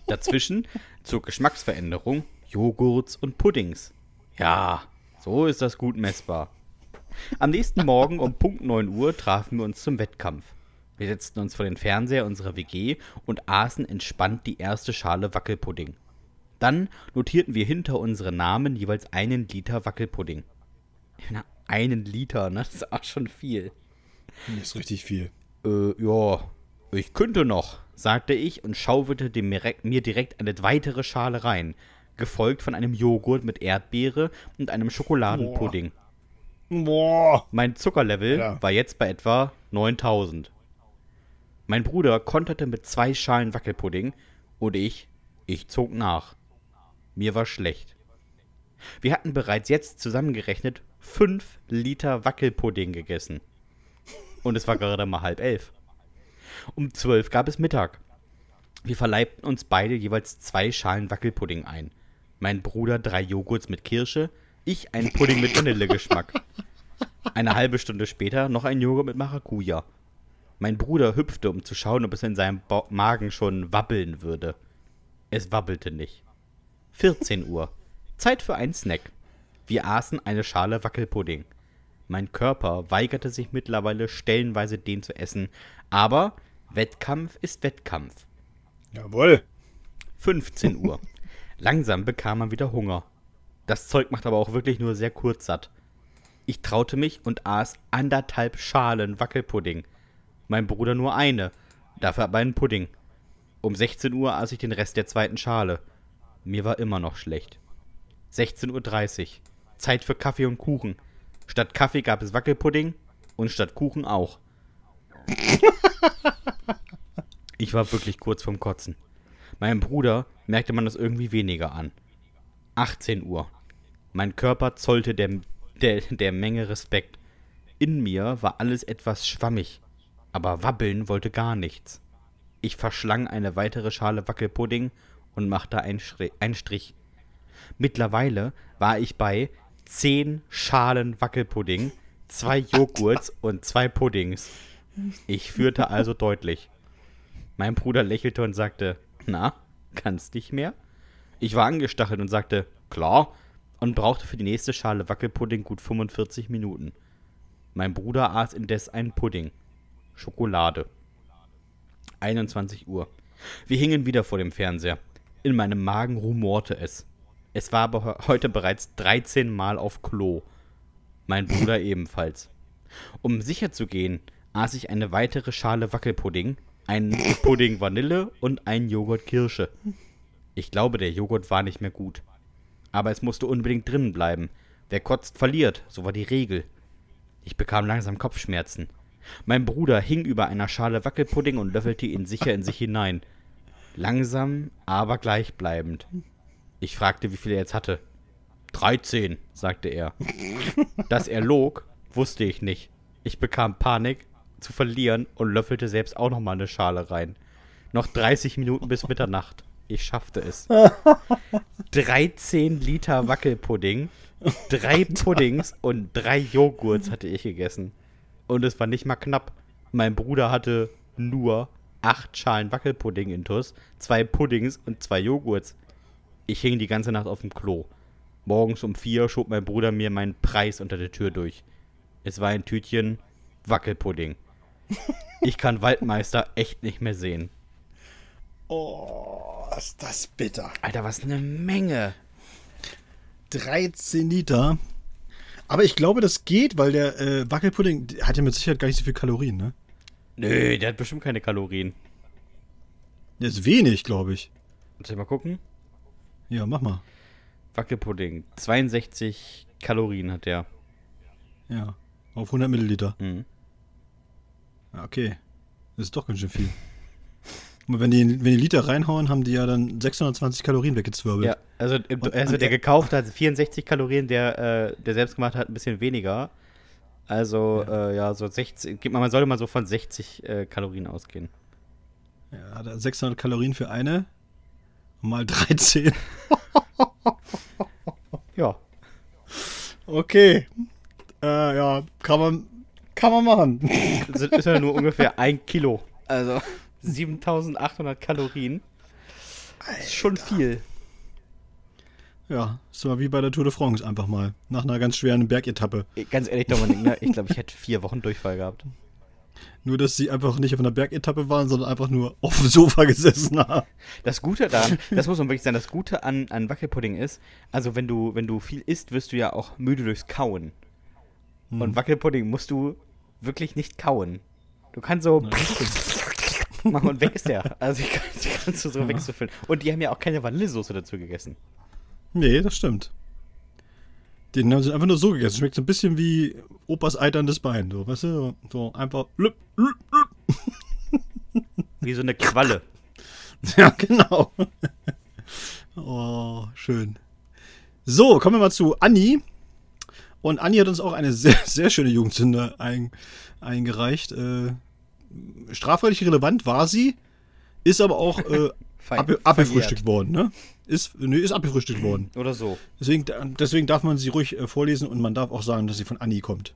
Dazwischen zur Geschmacksveränderung Joghurts und Puddings. Ja, so ist das gut messbar. Am nächsten Morgen um Punkt 9 Uhr trafen wir uns zum Wettkampf. Wir setzten uns vor den Fernseher unserer WG und aßen entspannt die erste Schale Wackelpudding. Dann notierten wir hinter unsere Namen jeweils einen Liter Wackelpudding. Na, einen Liter, ne? Das ist auch schon viel. Das ist richtig viel. Äh, ja, ich könnte noch, sagte ich und schaufelte mir direkt eine weitere Schale rein, gefolgt von einem Joghurt mit Erdbeere und einem Schokoladenpudding. Boah. Mein Zuckerlevel Ja. war jetzt bei etwa 9000. Mein Bruder konterte mit zwei Schalen Wackelpudding und ich, ich zog nach. Mir war schlecht. Wir hatten bereits jetzt zusammengerechnet 5 Liter Wackelpudding gegessen. Und es war gerade mal halb elf. Um zwölf gab es Mittag. Wir verleibten uns beide jeweils zwei Schalen Wackelpudding ein. Mein Bruder drei Joghurts mit Kirsche, ich einen Pudding mit Vanillegeschmack. Eine halbe Stunde später noch ein Joghurt mit Maracuja. Mein Bruder hüpfte, um zu schauen, ob es in seinem Ba- Magen schon wabbeln würde. Es wabbelte nicht. 14 Uhr. Zeit für einen Snack. Wir aßen eine Schale Wackelpudding. Mein Körper weigerte sich mittlerweile stellenweise den zu essen, aber Wettkampf ist Wettkampf. Jawohl. 15 Uhr. Langsam bekam man wieder Hunger. Das Zeug macht aber auch wirklich nur sehr kurz satt. Ich traute mich und aß anderthalb Schalen Wackelpudding. Mein Bruder nur eine, dafür aber einen Pudding. Um 16 Uhr aß ich den Rest der zweiten Schale. Mir war immer noch schlecht. 16.30 Uhr. Zeit für Kaffee und Kuchen. Statt Kaffee gab es Wackelpudding und statt Kuchen auch. Ich war wirklich kurz vorm Kotzen. Meinem Bruder merkte man das irgendwie weniger an. 18 Uhr. Mein Körper zollte der, der, der Menge Respekt. In mir war alles etwas schwammig, aber wabbeln wollte gar nichts. Ich verschlang eine weitere Schale Wackelpudding und machte einen, Strich. Mittlerweile war ich bei 10 Schalen Wackelpudding, zwei Joghurts und zwei Puddings. Ich führte also deutlich. Mein Bruder lächelte und sagte, na, kannst nicht mehr? Ich war angestachelt und sagte, klar, und brauchte für die nächste Schale Wackelpudding gut 45 Minuten. Mein Bruder aß indes einen Pudding. Schokolade. 21 Uhr. Wir hingen wieder vor dem Fernseher. In meinem Magen rumorte es. Es war aber he- heute bereits 13 Mal auf Klo. Mein Bruder ebenfalls. Um sicher zu gehen, aß ich eine weitere Schale Wackelpudding, einen Pudding Vanille und einen Joghurt Kirsche. Ich glaube, der Joghurt war nicht mehr gut. Aber es musste unbedingt drinnen bleiben. Wer kotzt, verliert, so war die Regel. Ich bekam langsam Kopfschmerzen. Mein Bruder hing über einer Schale Wackelpudding und löffelte ihn sicher in sich hinein. Langsam, aber gleichbleibend. Ich fragte, wie viel er jetzt hatte. 13, sagte er. Dass er log, wusste ich nicht. Ich bekam Panik zu verlieren und löffelte selbst auch noch mal eine Schale rein. Noch 30 Minuten bis Mitternacht. Ich schaffte es. 13 Liter Wackelpudding, drei Puddings und drei Joghurts hatte ich gegessen. Und es war nicht mal knapp. Mein Bruder hatte nur acht Schalen Wackelpudding intus, zwei Puddings und zwei Joghurts. Ich hing die ganze Nacht auf dem Klo. Morgens um vier schob mein Bruder mir meinen Preis unter der Tür durch. Es war ein Tütchen Wackelpudding. Ich kann Waldmeister echt nicht mehr sehen. Oh, ist das bitter. Alter, was eine Menge. 13 Liter. Aber ich glaube, das geht, weil der äh, Wackelpudding der hat ja mit Sicherheit gar nicht so viel Kalorien, ne? Nö, der hat bestimmt keine Kalorien. Der ist wenig, glaube ich. Soll ich mal gucken? Ja, mach mal. Wackelpudding. 62 Kalorien hat der. Ja. Auf 100 Milliliter. Mhm. Ja, okay. Das ist doch ganz schön viel. Und wenn die, wenn die Liter reinhauen, haben die ja dann 620 Kalorien weggezwirbelt. Ja, also, im, Und- also und der er- gekaufte hat 64 Kalorien, der, äh, der selbstgemachte hat ein bisschen weniger. Also, ja, äh, ja so 60, gibt man man sollte mal so von 60 äh, Kalorien ausgehen. Ja, hat er 600 Kalorien für eine. Mal 13. Ja. Okay. Äh, ja, kann man, kann man machen. Das ist ja nur ungefähr ein Kilo. Also 7800 Kalorien. Ist schon viel. Ja, ist mal wie bei der Tour de France einfach mal. Nach einer ganz schweren Bergetappe. Ganz ehrlich, Dominik, ne? ich glaube, ich hätte vier Wochen Durchfall gehabt. Nur, dass sie einfach nicht auf einer Bergetappe waren, sondern einfach nur auf dem Sofa gesessen haben. Das Gute daran, das muss man wirklich sagen, das Gute an, an Wackelpudding ist, also wenn du, wenn du viel isst, wirst du ja auch müde durchs Kauen. Hm. Und Wackelpudding musst du wirklich nicht kauen. Du kannst so machen und weg ist der. Also die kannst, die kannst du so wegzufüllen. Und die haben ja auch keine Vanillesoße dazu gegessen. Nee, das stimmt. Den haben sie einfach nur so gegessen. Schmeckt so ein bisschen wie Opas eiterndes Bein. So, weißt du? So einfach. Lüpp, lüpp, lüpp. Wie so eine Qualle. Ja, genau. Oh, schön. So, kommen wir mal zu Anni. Und Anni hat uns auch eine sehr, sehr schöne Jugendsünde ein, eingereicht. Äh, strafrechtlich relevant war sie, ist aber auch äh, Fe- ab, abgefrühstückt worden, ne? Ist, nee, ist abgefrühstückt worden. Oder so. Deswegen, deswegen darf man sie ruhig äh, vorlesen und man darf auch sagen, dass sie von Anni kommt.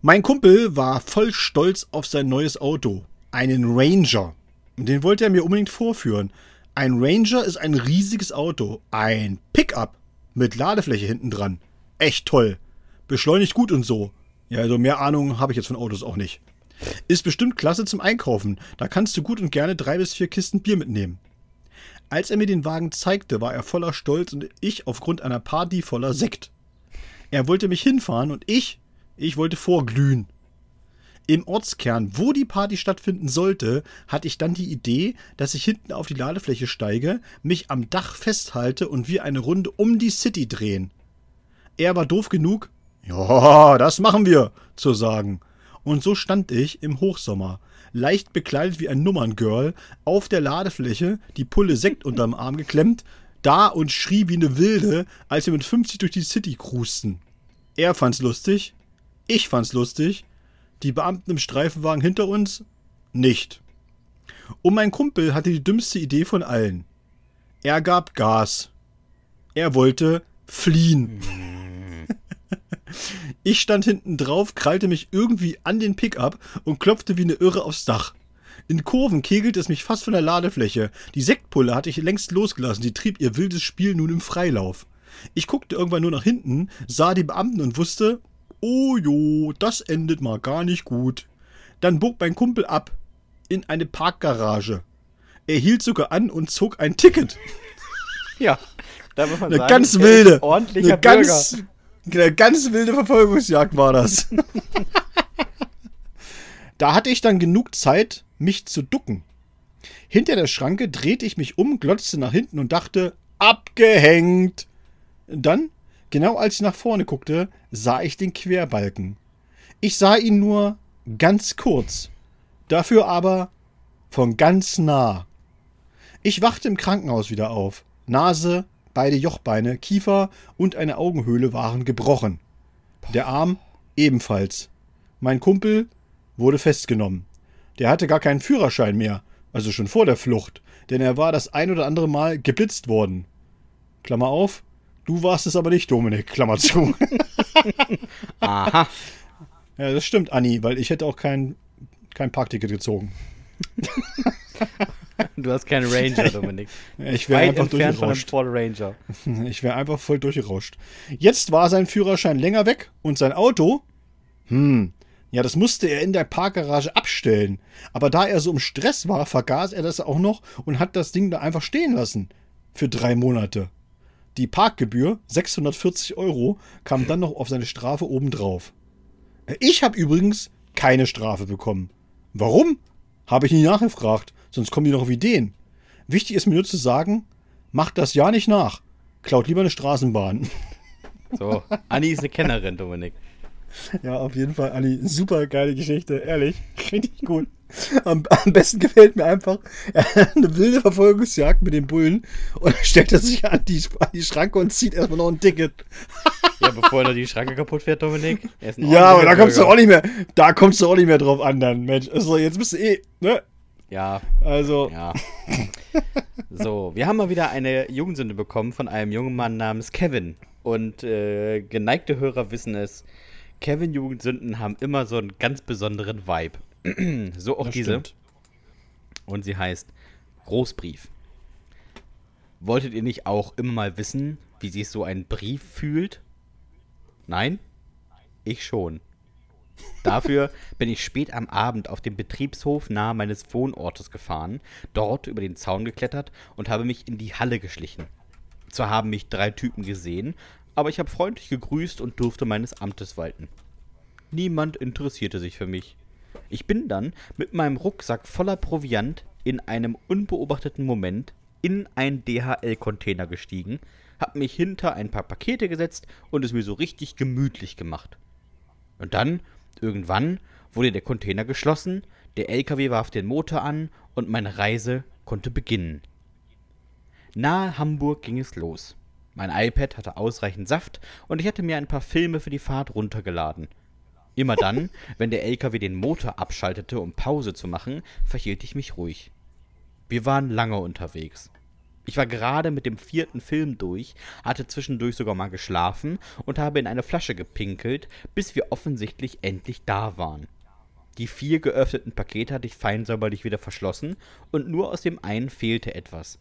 Mein Kumpel war voll stolz auf sein neues Auto. Einen Ranger. Und Den wollte er mir unbedingt vorführen. Ein Ranger ist ein riesiges Auto. Ein Pickup mit Ladefläche hinten dran. Echt toll. Beschleunigt gut und so. Ja, also mehr Ahnung habe ich jetzt von Autos auch nicht. Ist bestimmt klasse zum Einkaufen. Da kannst du gut und gerne drei bis vier Kisten Bier mitnehmen. Als er mir den Wagen zeigte, war er voller Stolz und ich aufgrund einer Party voller Sekt. Er wollte mich hinfahren und ich, ich wollte vorglühen. Im Ortskern, wo die Party stattfinden sollte, hatte ich dann die Idee, dass ich hinten auf die Ladefläche steige, mich am Dach festhalte und wir eine Runde um die City drehen. Er war doof genug, ja, das machen wir, zu sagen. Und so stand ich im Hochsommer, leicht bekleidet wie ein Nummerngirl, auf der Ladefläche, die Pulle Sekt unterm Arm geklemmt, da und schrie wie eine Wilde, als wir mit 50 durch die City cruisten. Er fand's lustig, ich fand's lustig, die Beamten im Streifenwagen hinter uns nicht. Und mein Kumpel hatte die dümmste Idee von allen. Er gab Gas. Er wollte fliehen. Ich stand hinten drauf, krallte mich irgendwie an den Pickup und klopfte wie eine Irre aufs Dach. In Kurven kegelte es mich fast von der Ladefläche. Die Sektpulle hatte ich längst losgelassen, die trieb ihr wildes Spiel nun im Freilauf. Ich guckte irgendwann nur nach hinten, sah die Beamten und wusste, oh jo, das endet mal gar nicht gut. Dann bog mein Kumpel ab in eine Parkgarage. Er hielt sogar an und zog ein Ticket. Ja. Da muss man Eine sagen, ganz wilde, Ordentlicher eine ganz, eine ganz wilde Verfolgungsjagd war das. da hatte ich dann genug Zeit, mich zu ducken. Hinter der Schranke drehte ich mich um, glotzte nach hinten und dachte, abgehängt. Dann, genau als ich nach vorne guckte, sah ich den Querbalken. Ich sah ihn nur ganz kurz, dafür aber von ganz nah. Ich wachte im Krankenhaus wieder auf. Nase, beide Jochbeine, Kiefer und eine Augenhöhle waren gebrochen. Der Arm ebenfalls. Mein Kumpel wurde festgenommen. Der hatte gar keinen Führerschein mehr, also schon vor der Flucht, denn er war das ein oder andere Mal geblitzt worden. Klammer auf, du warst es aber nicht, Dominik, Klammer zu. Aha. ja, das stimmt, Anni, weil ich hätte auch kein, kein Parkticket gezogen. Du hast keinen Ranger, Dominik. Ich wäre einfach entfernt von einem durchgerauscht. Ford Ranger. Ich wäre einfach voll durchgerauscht. Jetzt war sein Führerschein länger weg und sein Auto? Hm. Ja, das musste er in der Parkgarage abstellen. Aber da er so im Stress war, vergaß er das auch noch und hat das Ding da einfach stehen lassen. Für drei Monate. Die Parkgebühr, 640 Euro, kam dann noch auf seine Strafe obendrauf. Ich habe übrigens keine Strafe bekommen. Warum? Habe ich nie nachgefragt, sonst kommen die noch auf Ideen. Wichtig ist mir nur zu sagen, macht das ja nicht nach. Klaut lieber eine Straßenbahn. So, Anni ist eine Kennerin, Dominik. Ja, auf jeden Fall, Anni. Super geile Geschichte, ehrlich. Richtig gut. Am, am besten gefällt mir einfach er hat eine wilde Verfolgungsjagd mit den Bullen und dann stellt er sich an die, an die Schranke und zieht erstmal noch ein Ticket. Ja, bevor er die Schranke kaputt fährt, Dominik. Ja, aber da kommst du auch nicht mehr, da kommst du auch nicht mehr drauf an dann, Mensch. Also jetzt bist du eh, ne? Ja, Also, ja. So, wir haben mal wieder eine Jugendsünde bekommen von einem jungen Mann namens Kevin. Und äh, geneigte Hörer wissen es, Kevin-Jugendsünden haben immer so einen ganz besonderen Vibe. so auch das diese. stimmt. Und sie heißt Großbrief. Wolltet ihr nicht auch immer mal wissen, wie sich so ein Brief fühlt? Nein? Ich schon. Dafür bin ich spät am Abend auf dem Betriebshof nahe meines Wohnortes gefahren, dort über den Zaun geklettert und habe mich in die Halle geschlichen. Zwar haben mich drei Typen gesehen, aber ich habe freundlich gegrüßt und durfte meines Amtes walten. Niemand interessierte sich für mich. Ich bin dann mit meinem Rucksack voller Proviant in einem unbeobachteten Moment in einen DHL-Container gestiegen, hab mich hinter ein paar Pakete gesetzt und es mir so richtig gemütlich gemacht. Und dann, irgendwann, wurde der Container geschlossen, der LKW warf den Motor an und meine Reise konnte beginnen. Nahe Hamburg ging es los. Mein iPad hatte ausreichend Saft und ich hatte mir ein paar Filme für die Fahrt runtergeladen. Immer dann, wenn der LKW den Motor abschaltete, um Pause zu machen, verhielt ich mich ruhig. Wir waren lange unterwegs. Ich war gerade mit dem vierten Film durch, hatte zwischendurch sogar mal geschlafen und habe in eine Flasche gepinkelt, bis wir offensichtlich endlich da waren. Die vier geöffneten Pakete hatte ich fein säuberlich wieder verschlossen und nur aus dem einen fehlte etwas.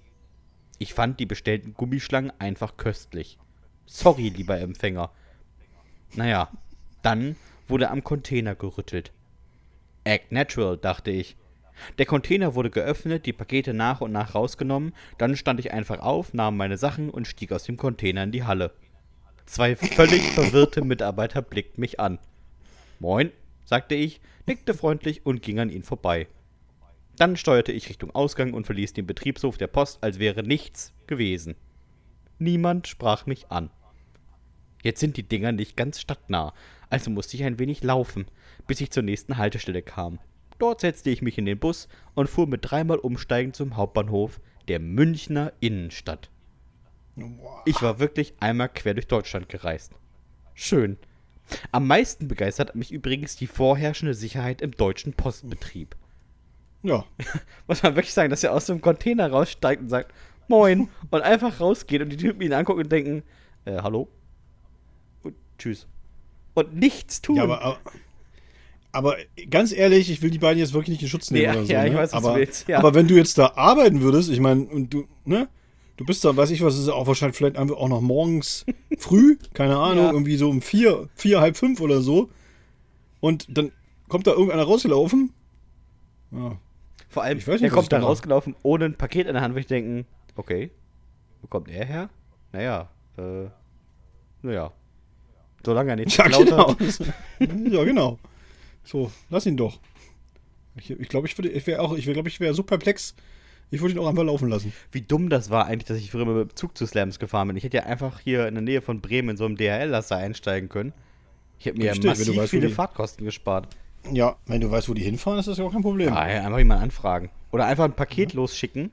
Ich fand die bestellten Gummischlangen einfach köstlich. Sorry, lieber Empfänger. Naja, dann wurde am Container gerüttelt. Act natural, dachte ich. Der Container wurde geöffnet, die Pakete nach und nach rausgenommen, dann stand ich einfach auf, nahm meine Sachen und stieg aus dem Container in die Halle. Zwei völlig verwirrte Mitarbeiter blickten mich an. Moin, sagte ich, nickte freundlich und ging an ihnen vorbei. Dann steuerte ich Richtung Ausgang und verließ den Betriebshof der Post, als wäre nichts gewesen. Niemand sprach mich an. Jetzt sind die Dinger nicht ganz stadtnah, also musste ich ein wenig laufen, bis ich zur nächsten Haltestelle kam. Dort setzte ich mich in den Bus und fuhr mit dreimal Umsteigen zum Hauptbahnhof der Münchner Innenstadt. Ich war wirklich einmal quer durch Deutschland gereist. Schön. Am meisten begeistert hat mich übrigens die vorherrschende Sicherheit im deutschen Postbetrieb. Ja. Muss man wirklich sagen, dass er aus dem Container raussteigt und sagt, Moin, und einfach rausgeht und die Typen ihn angucken und denken, äh, hallo? Und tschüss. Und nichts tun. Ja, aber, aber, ganz ehrlich, ich will die beiden jetzt wirklich nicht in Schutz nehmen Ja, oder so. ja, ich ne? weiß, was aber, du willst, ja. aber wenn du jetzt da arbeiten würdest, ich meine, und du, ne? Du bist da, weiß ich was, ist auch wahrscheinlich vielleicht einfach auch noch morgens früh, keine Ahnung, Ja. irgendwie so um vier, vier, halb fünf oder so. Und dann kommt da irgendeiner rausgelaufen. Ja. Vor allem, Ich weiß nicht, der kommt da rausgelaufen ohne ein Paket in der Hand, wo ich denken, okay, wo kommt er her? Naja, äh, naja. Solange er nichts Ja, genau. ja, genau. So, lass ihn doch. Ich glaube, ich, glaub, ich, ich wäre auch, ich glaube, ich wäre so perplex. Ich würde ihn auch einfach laufen lassen. Wie dumm das war eigentlich, dass ich früher mit dem Zug zu Slams gefahren bin. Ich hätte ja einfach hier in der Nähe von Bremen in so einem DHL-Laster einsteigen können. Ich hätte mir Richtig, du massiv weißt, viele die- Fahrtkosten gespart. Ja, wenn du weißt, wo die hinfahren, ist das ja auch kein Problem. Ja, ja, einfach jemanden anfragen. Oder einfach ein Paket losschicken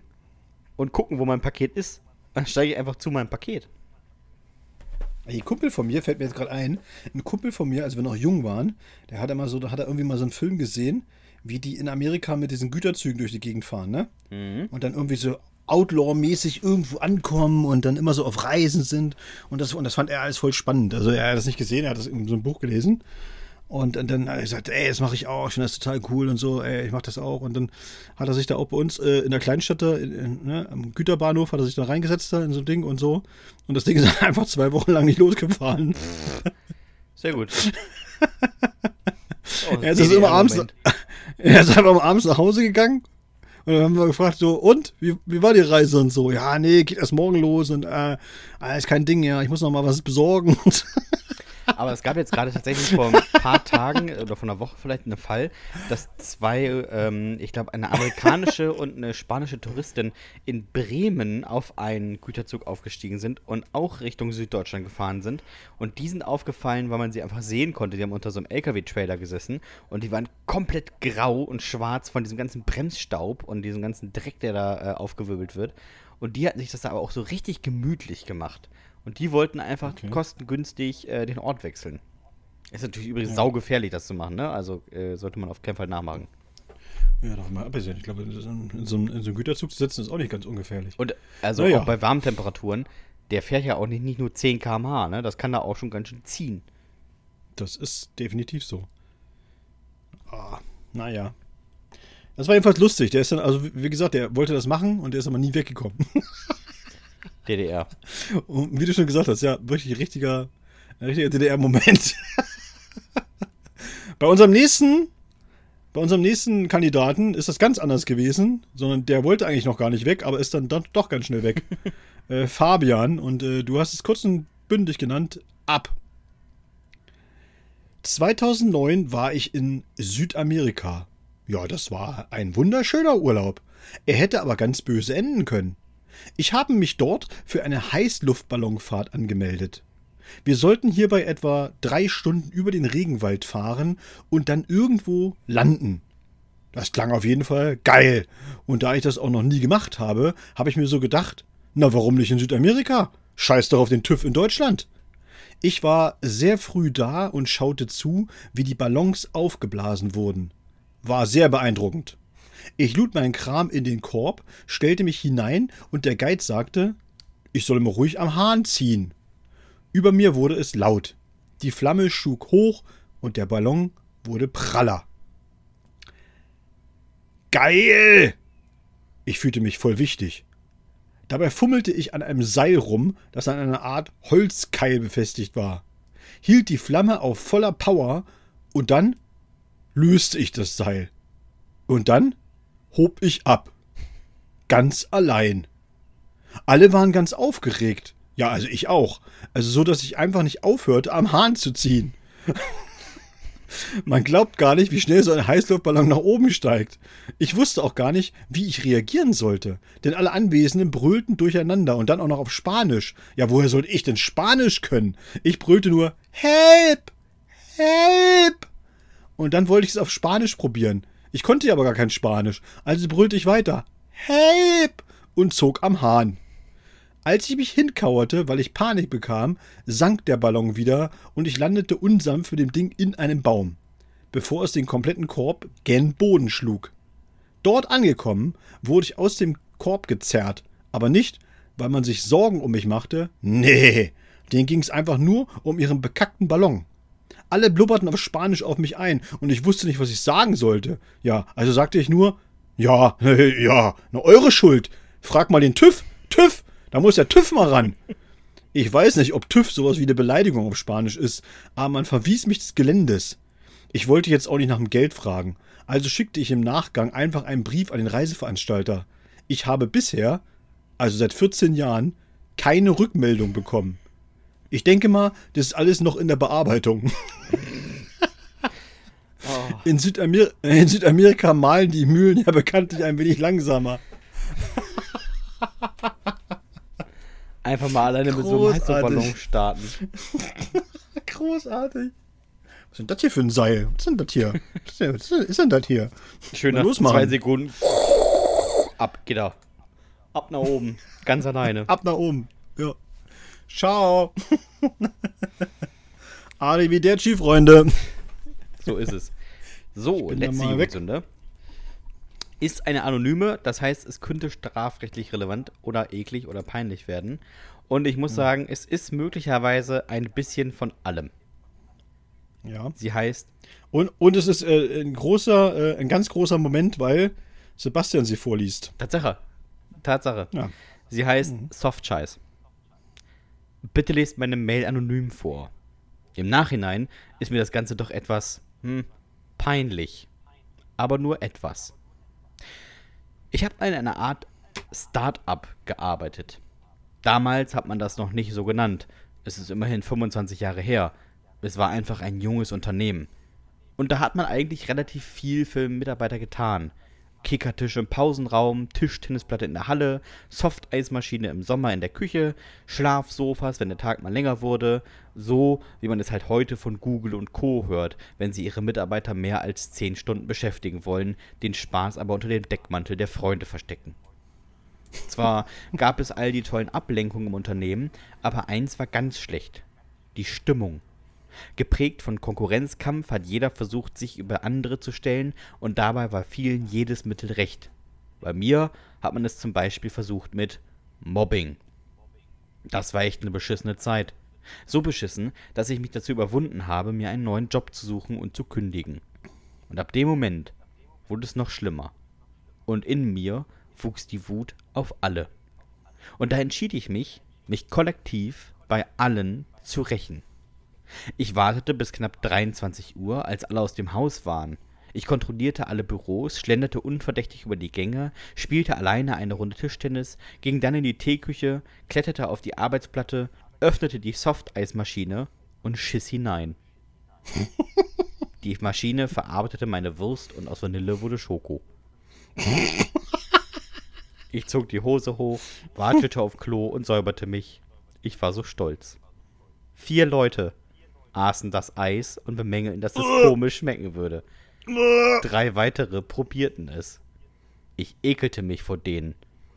und gucken, wo mein Paket ist. Dann steige ich einfach zu meinem Paket. Ein Kumpel von mir, fällt mir jetzt gerade ein, ein Kumpel von mir, als wir noch jung waren, der hat immer so, da hat er irgendwie mal so einen Film gesehen, wie die in Amerika mit diesen Güterzügen durch die Gegend fahren, ne? Und dann irgendwie so Outlaw-mäßig irgendwo ankommen und dann immer so auf Reisen sind. Und das, und das fand er alles voll spannend. Also er hat das nicht gesehen, er hat das in so einem Buch gelesen. Und dann, dann hat er gesagt, ey, das mache ich auch, ich finde das total cool und so, ey, ich mache das auch. Und dann hat er sich da auch bei uns äh, in der Kleinstadt da, in, in, ne, am Güterbahnhof, hat er sich da reingesetzt da in so ein Ding und so. Und das Ding ist einfach zwei Wochen lang nicht losgefahren. Sehr gut. Oh, Er ist also immer abends, er ist einfach abends nach Hause gegangen. Und dann haben wir gefragt, so, und? Wie, wie war die Reise und so? Ja, nee, geht erst morgen los und äh, ist kein Ding, ja, ich muss noch mal was besorgen. Aber es gab jetzt gerade tatsächlich vor ein paar Tagen oder vor einer Woche vielleicht einen Fall, dass zwei, ähm, ich glaube, eine amerikanische und eine spanische Touristin in Bremen auf einen Güterzug aufgestiegen sind und auch Richtung Süddeutschland gefahren sind. Und die sind aufgefallen, weil man sie einfach sehen konnte. Die haben unter so einem LKW-Trailer gesessen und die waren komplett grau und schwarz von diesem ganzen Bremsstaub und diesem ganzen Dreck, der da äh, aufgewirbelt wird. Und die hatten sich das da aber auch so richtig gemütlich gemacht. Und die wollten einfach Okay. kostengünstig äh, den Ort wechseln. Ist natürlich übrigens saugefährlich, das zu machen, ne? Also äh, sollte man auf keinen Fall nachmachen. ja, davon mal abgesehen. Ich glaube, in so, einem- in, so einem, Güterzug zu sitzen ist auch nicht ganz ungefährlich. Und also Naja. auch bei warmen Temperaturen, der fährt ja auch nicht, nicht nur 10 km/h, ne? Das kann da auch schon ganz schön ziehen. Das ist definitiv so. Ah, naja. Das war jedenfalls lustig. Der ist dann, also wie- wie gesagt, der wollte das machen und der ist aber nie weggekommen. DDR. Und wie du schon gesagt hast, ja, wirklich richtiger, ein richtiger DDR-Moment. Bei unserem nächsten, bei unserem nächsten Kandidaten ist das ganz anders gewesen, sondern der wollte eigentlich noch gar nicht weg, aber ist dann doch, doch ganz schnell weg. äh, Fabian, und äh, du hast es kurz und bündig genannt, ab. 2009 war ich in Südamerika. Ja, das war ein wunderschöner Urlaub. Er hätte aber ganz böse enden können. Ich habe mich dort für eine Heißluftballonfahrt angemeldet. Wir sollten hierbei etwa drei Stunden über den Regenwald fahren und dann irgendwo landen. Das klang auf jeden Fall geil. Und da ich das auch noch nie gemacht habe, habe ich mir so gedacht, na warum nicht in Südamerika? Scheiß doch auf den TÜV in Deutschland. Ich war sehr früh da und schaute zu, wie die Ballons aufgeblasen wurden. War sehr beeindruckend. Ich lud meinen Kram in den Korb, stellte mich hinein und der Guide sagte, ich solle mir ruhig am Hahn ziehen. Über mir wurde es laut. Die Flamme schlug hoch und der Ballon wurde praller. Geil! Ich fühlte mich voll wichtig. Dabei fummelte ich an einem Seil rum, das an einer Art Holzkeil befestigt war, hielt die Flamme auf voller Power und dann löste ich das Seil. Und dann hob ich ab. Ganz allein. Alle waren ganz aufgeregt. Ja, also ich auch. Also so, dass ich einfach nicht aufhörte, am Hahn zu ziehen. Man glaubt gar nicht, wie schnell so ein Heißluftballon nach oben steigt. Ich wusste auch gar nicht, wie ich reagieren sollte. Denn alle Anwesenden brüllten durcheinander und dann auch noch auf Spanisch. Ja, woher sollte ich denn Spanisch können? Ich brüllte nur Help! Help! Und dann wollte ich es auf Spanisch probieren. Ich konnte ja aber gar kein Spanisch, also brüllte ich weiter. Help! und zog am Hahn. Als ich mich hinkauerte, weil ich Panik bekam, sank der Ballon wieder und ich landete unsanft mit dem Ding in einem Baum, bevor es den kompletten Korb gen Boden schlug. Dort angekommen, wurde ich aus dem Korb gezerrt, aber nicht, weil man sich Sorgen um mich machte. Nee, denen ging es einfach nur um ihren bekackten Ballon. Alle blubberten auf Spanisch auf mich ein und ich wusste nicht, was ich sagen sollte. Ja, also sagte ich nur, ja, ja, ne, eure Schuld. Frag mal den TÜV. TÜV, da muss der TÜV mal ran. Ich weiß nicht, ob TÜV sowas wie eine Beleidigung auf Spanisch ist, aber man verwies mich des Geländes. Ich wollte jetzt auch nicht nach dem Geld fragen, also schickte ich im Nachgang einfach einen Brief an den Reiseveranstalter. Ich habe bisher, also seit 14 Jahren, keine Rückmeldung bekommen. Ich denke mal, das ist alles noch in der Bearbeitung. oh. in, Südamer in, Südamerika malen die Mühlen ja bekanntlich ein wenig langsamer. Einfach mal alleine mit so einem Heißluftballon starten. Großartig. Was ist denn das hier für ein Seil? Was ist denn das hier? Was ist denn das hier? Schön nach zwei Sekunden. Ab geht er. Ab nach oben. Ganz alleine. Ab nach oben. Ja. Ciao. Arrivederci, Freunde. So ist es. So, letzte Jugendsünde. Ist eine anonyme, das heißt, es könnte strafrechtlich relevant oder eklig oder peinlich werden. Und ich muss ja. sagen, es ist möglicherweise ein bisschen von allem. Ja. Sie heißt. Und, und es ist äh, ein großer, äh, ein ganz großer Moment, weil Sebastian sie vorliest. Tatsache. Tatsache. Ja. Sie heißt mhm. Soft Scheiß. Bitte lest meine Mail anonym vor. Im Nachhinein ist mir das Ganze doch etwas hm, peinlich. Aber nur etwas. Ich habe in einer Art Start-up gearbeitet. Damals hat man das noch nicht so genannt. Es ist immerhin 25 Jahre her. Es war einfach ein junges Unternehmen. Und da hat man eigentlich relativ viel für Mitarbeiter getan. Kickertisch im Pausenraum, Tischtennisplatte in der Halle, Softeismaschine im Sommer in der Küche, Schlafsofas, wenn der Tag mal länger wurde, so wie man es halt heute von Google und Co. hört, wenn sie ihre Mitarbeiter mehr als 10 Stunden beschäftigen wollen, den Spaß aber unter dem Deckmantel der Freunde verstecken. Zwar gab es all die tollen Ablenkungen im Unternehmen, aber eins war ganz schlecht. Die Stimmung. Geprägt von Konkurrenzkampf hat jeder versucht, sich über andere zu stellen, und dabei war vielen jedes Mittel recht. Bei mir hat man es zum Beispiel versucht mit Mobbing. Das war echt eine beschissene Zeit. So beschissen, dass ich mich dazu überwunden habe, mir einen neuen Job zu suchen und zu kündigen. Und ab dem Moment wurde es noch schlimmer. Und in mir wuchs die Wut auf alle. Und da entschied ich mich, mich kollektiv bei allen zu rächen. Ich wartete bis knapp 23 Uhr, als alle aus dem Haus waren. Ich kontrollierte alle Büros, schlenderte unverdächtig über die Gänge, spielte alleine eine Runde Tischtennis, ging dann in die Teeküche, kletterte auf die Arbeitsplatte, öffnete die Softeismaschine und schiss hinein. die Maschine verarbeitete meine Wurst und aus Vanille wurde Schoko. Ich zog die Hose hoch, watschelte auf Klo und säuberte mich. Ich war so stolz. Vier Leute aßen das Eis und bemängelten, dass es komisch schmecken würde. Drei weitere probierten es. Ich ekelte mich vor denen.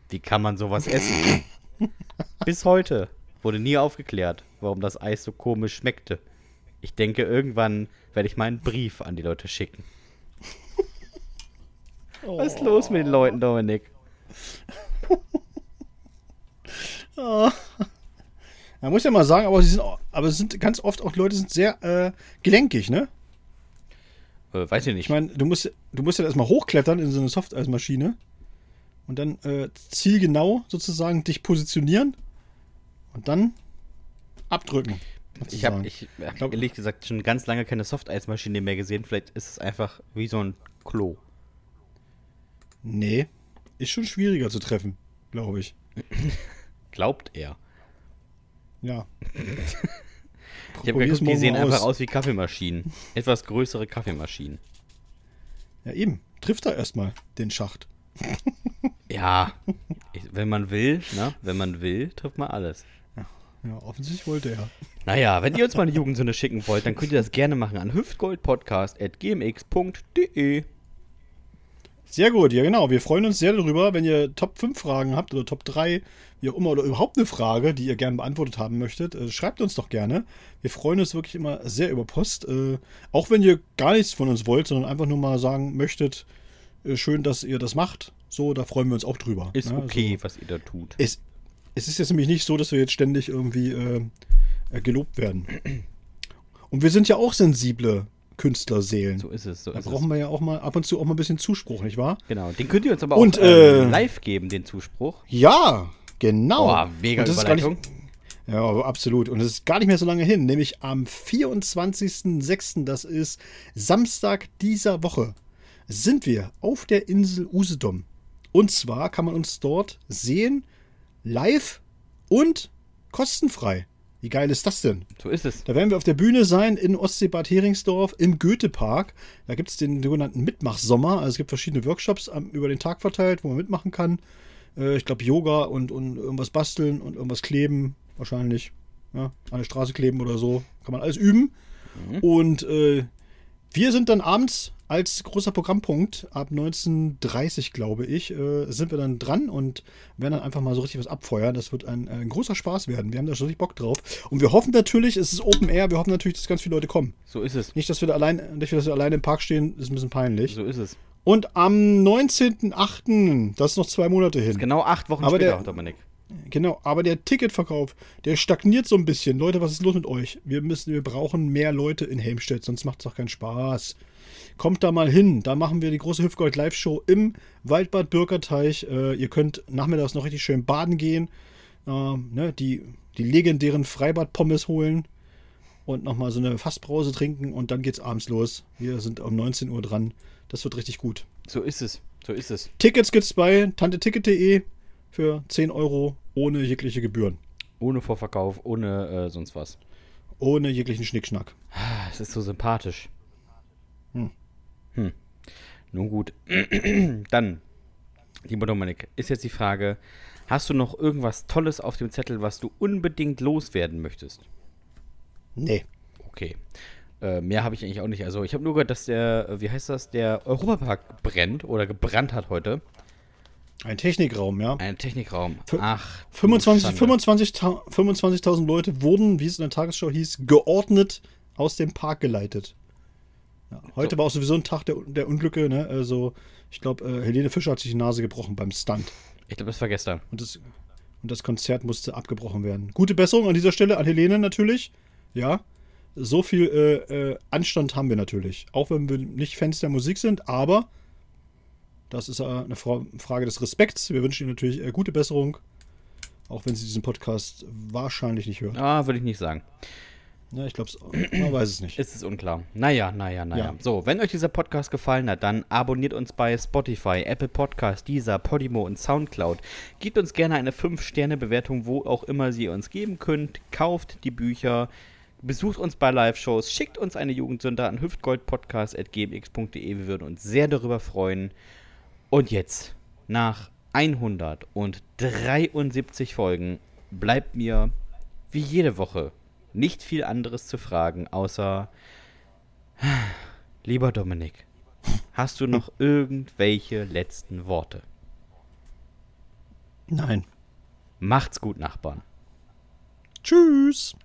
Wie kann man sowas essen? Bis heute wurde nie aufgeklärt, warum das Eis so komisch schmeckte. Ich denke, irgendwann werde ich meinen Brief an die Leute schicken. Was ist los mit den Leuten, Dominik? Man muss ja mal sagen, aber sie sind, aber es sind ganz oft auch Leute sind sehr äh, gelenkig, ne? Äh, weiß ich nicht. Ich meine, du musst, du musst ja erstmal hochklettern in so eine Softeismaschine und dann äh, zielgenau sozusagen dich positionieren und dann abdrücken. Ich habe ich hab ehrlich gesagt schon ganz lange keine Softeismaschine mehr gesehen. Vielleicht ist es einfach wie so ein Klo. Nee, ist schon schwieriger zu treffen, glaube ich. Glaubt er. Ja. Ich habe geguckt, die sehen mal einfach aus. aus wie Kaffeemaschinen. Etwas größere Kaffeemaschinen. Ja, eben. Trifft er erstmal den Schacht. Ja, ich, wenn man will, ne? Wenn man will, trifft man alles. Ja, offensichtlich wollte er. Naja, wenn ihr uns mal eine Jugendsünde schicken wollt, dann könnt ihr das gerne machen an hüftgoldpodcast.gmx.de. Sehr gut, ja genau. Wir freuen uns sehr darüber, wenn ihr Top 5 Fragen habt oder Top 3, wie auch immer, oder überhaupt eine Frage, die ihr gerne beantwortet haben möchtet. Äh, schreibt uns doch gerne. Wir freuen uns wirklich immer sehr über Post. Äh, auch wenn ihr gar nichts von uns wollt, sondern einfach nur mal sagen möchtet, äh, schön, dass ihr das macht. So, da freuen wir uns auch drüber. Ist ne? okay, So. was ihr da tut. Es, es ist jetzt nämlich nicht so, dass wir jetzt ständig irgendwie äh, äh, gelobt werden. Und wir sind ja auch sensible Künstlerseelen. So ist es, so da ist brauchen es. wir ja auch mal ab und zu auch mal ein bisschen Zuspruch, nicht wahr? Genau, den könnt ihr uns aber Und, auch ähm, äh, live geben, den Zuspruch. Ja, genau. Boah, mega Und das ist gar Überleitung. Nicht, ja, aber absolut. Und es ist gar nicht mehr so lange hin, nämlich am 24.06., das ist Samstag dieser Woche, sind wir auf der Insel Usedom. Und zwar kann man uns dort sehen, live und kostenfrei. Wie geil ist das denn? So ist es. Da werden wir auf der Bühne sein in Ostseebad Heringsdorf im Goethepark. Da gibt es den sogenannten Mitmachsommer. Also es gibt verschiedene Workshops am, über den Tag verteilt, wo man mitmachen kann. Äh, ich glaube Yoga und, und irgendwas basteln und irgendwas kleben wahrscheinlich. Ja, an der Straße kleben oder so. Kann man alles üben. Und äh, wir sind dann abends als großer Programmpunkt ab 19.30 glaube ich, äh, sind wir dann dran und werden dann einfach mal so richtig was abfeuern. Das wird ein, ein großer Spaß werden. Wir haben da schon richtig Bock drauf. Und wir hoffen natürlich, es ist Open Air, wir hoffen natürlich, dass ganz viele Leute kommen. So ist es. Nicht, dass wir da allein, nicht, dass wir alleine im Park stehen, ist ein bisschen peinlich. So ist es. Und am 19.08., das ist noch zwei Monate hin. Genau acht Wochen Aber später, der- Dominik. Genau, aber der Ticketverkauf, der stagniert so ein bisschen. Leute, was ist los mit euch? Wir müssen, wir brauchen mehr Leute in Helmstedt, sonst macht es doch keinen Spaß. Kommt da mal hin, da machen wir die große Hüfgold Live Show im Waldbad Bürgerteich. Äh, ihr könnt nachmittags noch richtig schön baden gehen, ähm, ne, die, die legendären Freibad-Pommes holen und nochmal so eine Fassbrause trinken und dann geht's abends los. Wir sind um 19 Uhr dran. Das wird richtig gut. So ist es. So ist es. Tickets gibt's bei tanteticket.de für 10 Euro ohne jegliche Gebühren. Ohne Vorverkauf, ohne äh, sonst was. Ohne jeglichen Schnickschnack. Ah, Es ist so sympathisch. Hm. Hm. Nun gut. Dann, lieber Dominik, ist jetzt die Frage: Hast du noch irgendwas Tolles auf dem Zettel, was du unbedingt loswerden möchtest? Nee. Okay. Äh, mehr habe ich eigentlich auch nicht. Also, ich habe nur gehört, dass der, äh, wie heißt das, der Europapark brennt oder gebrannt hat heute. Ein Technikraum, ja. Ein Technikraum. Ach. du 25 Schande. 25.000 25.000 Leute wurden, wie es in der Tagesschau hieß, geordnet aus dem Park geleitet. Ja, heute So. war auch sowieso ein Tag der, der Unglücke. Ne? Also, ich glaube, äh, Helene Fischer hat sich die Nase gebrochen beim Stunt. Ich glaube, das war gestern. Und das, und das Konzert musste abgebrochen werden. Gute Besserung an dieser Stelle an Helene natürlich. Ja. So viel äh, äh, Anstand haben wir natürlich. Auch wenn wir nicht Fans der Musik sind, aber das ist äh, eine Fra Frage des Respekts. Wir wünschen Ihnen natürlich äh, gute Besserung. Auch wenn Sie diesen Podcast wahrscheinlich nicht hören. Ah, würde ich nicht sagen. Ja, ich glaube, man weiß es nicht. Ist es unklar. Naja, naja, naja. Ja. So, wenn euch dieser Podcast gefallen hat, dann abonniert uns bei Spotify, Apple Podcast, Deezer, Podimo und Soundcloud. Gebt uns gerne eine 5-Sterne-Bewertung, wo auch immer Sie uns geben könnt. Kauft die Bücher. Besucht uns bei Live-Shows. Schickt uns eine Jugendsünder an hüftgoldpodcast.gmx.de. Wir würden uns sehr darüber freuen. Und jetzt, nach 173 Folgen, bleibt mir wie jede Woche nicht viel anderes zu fragen, außer, lieber Dominik, hast du noch irgendwelche letzten Worte? Nein. Macht's gut, Nachbarn. Tschüss.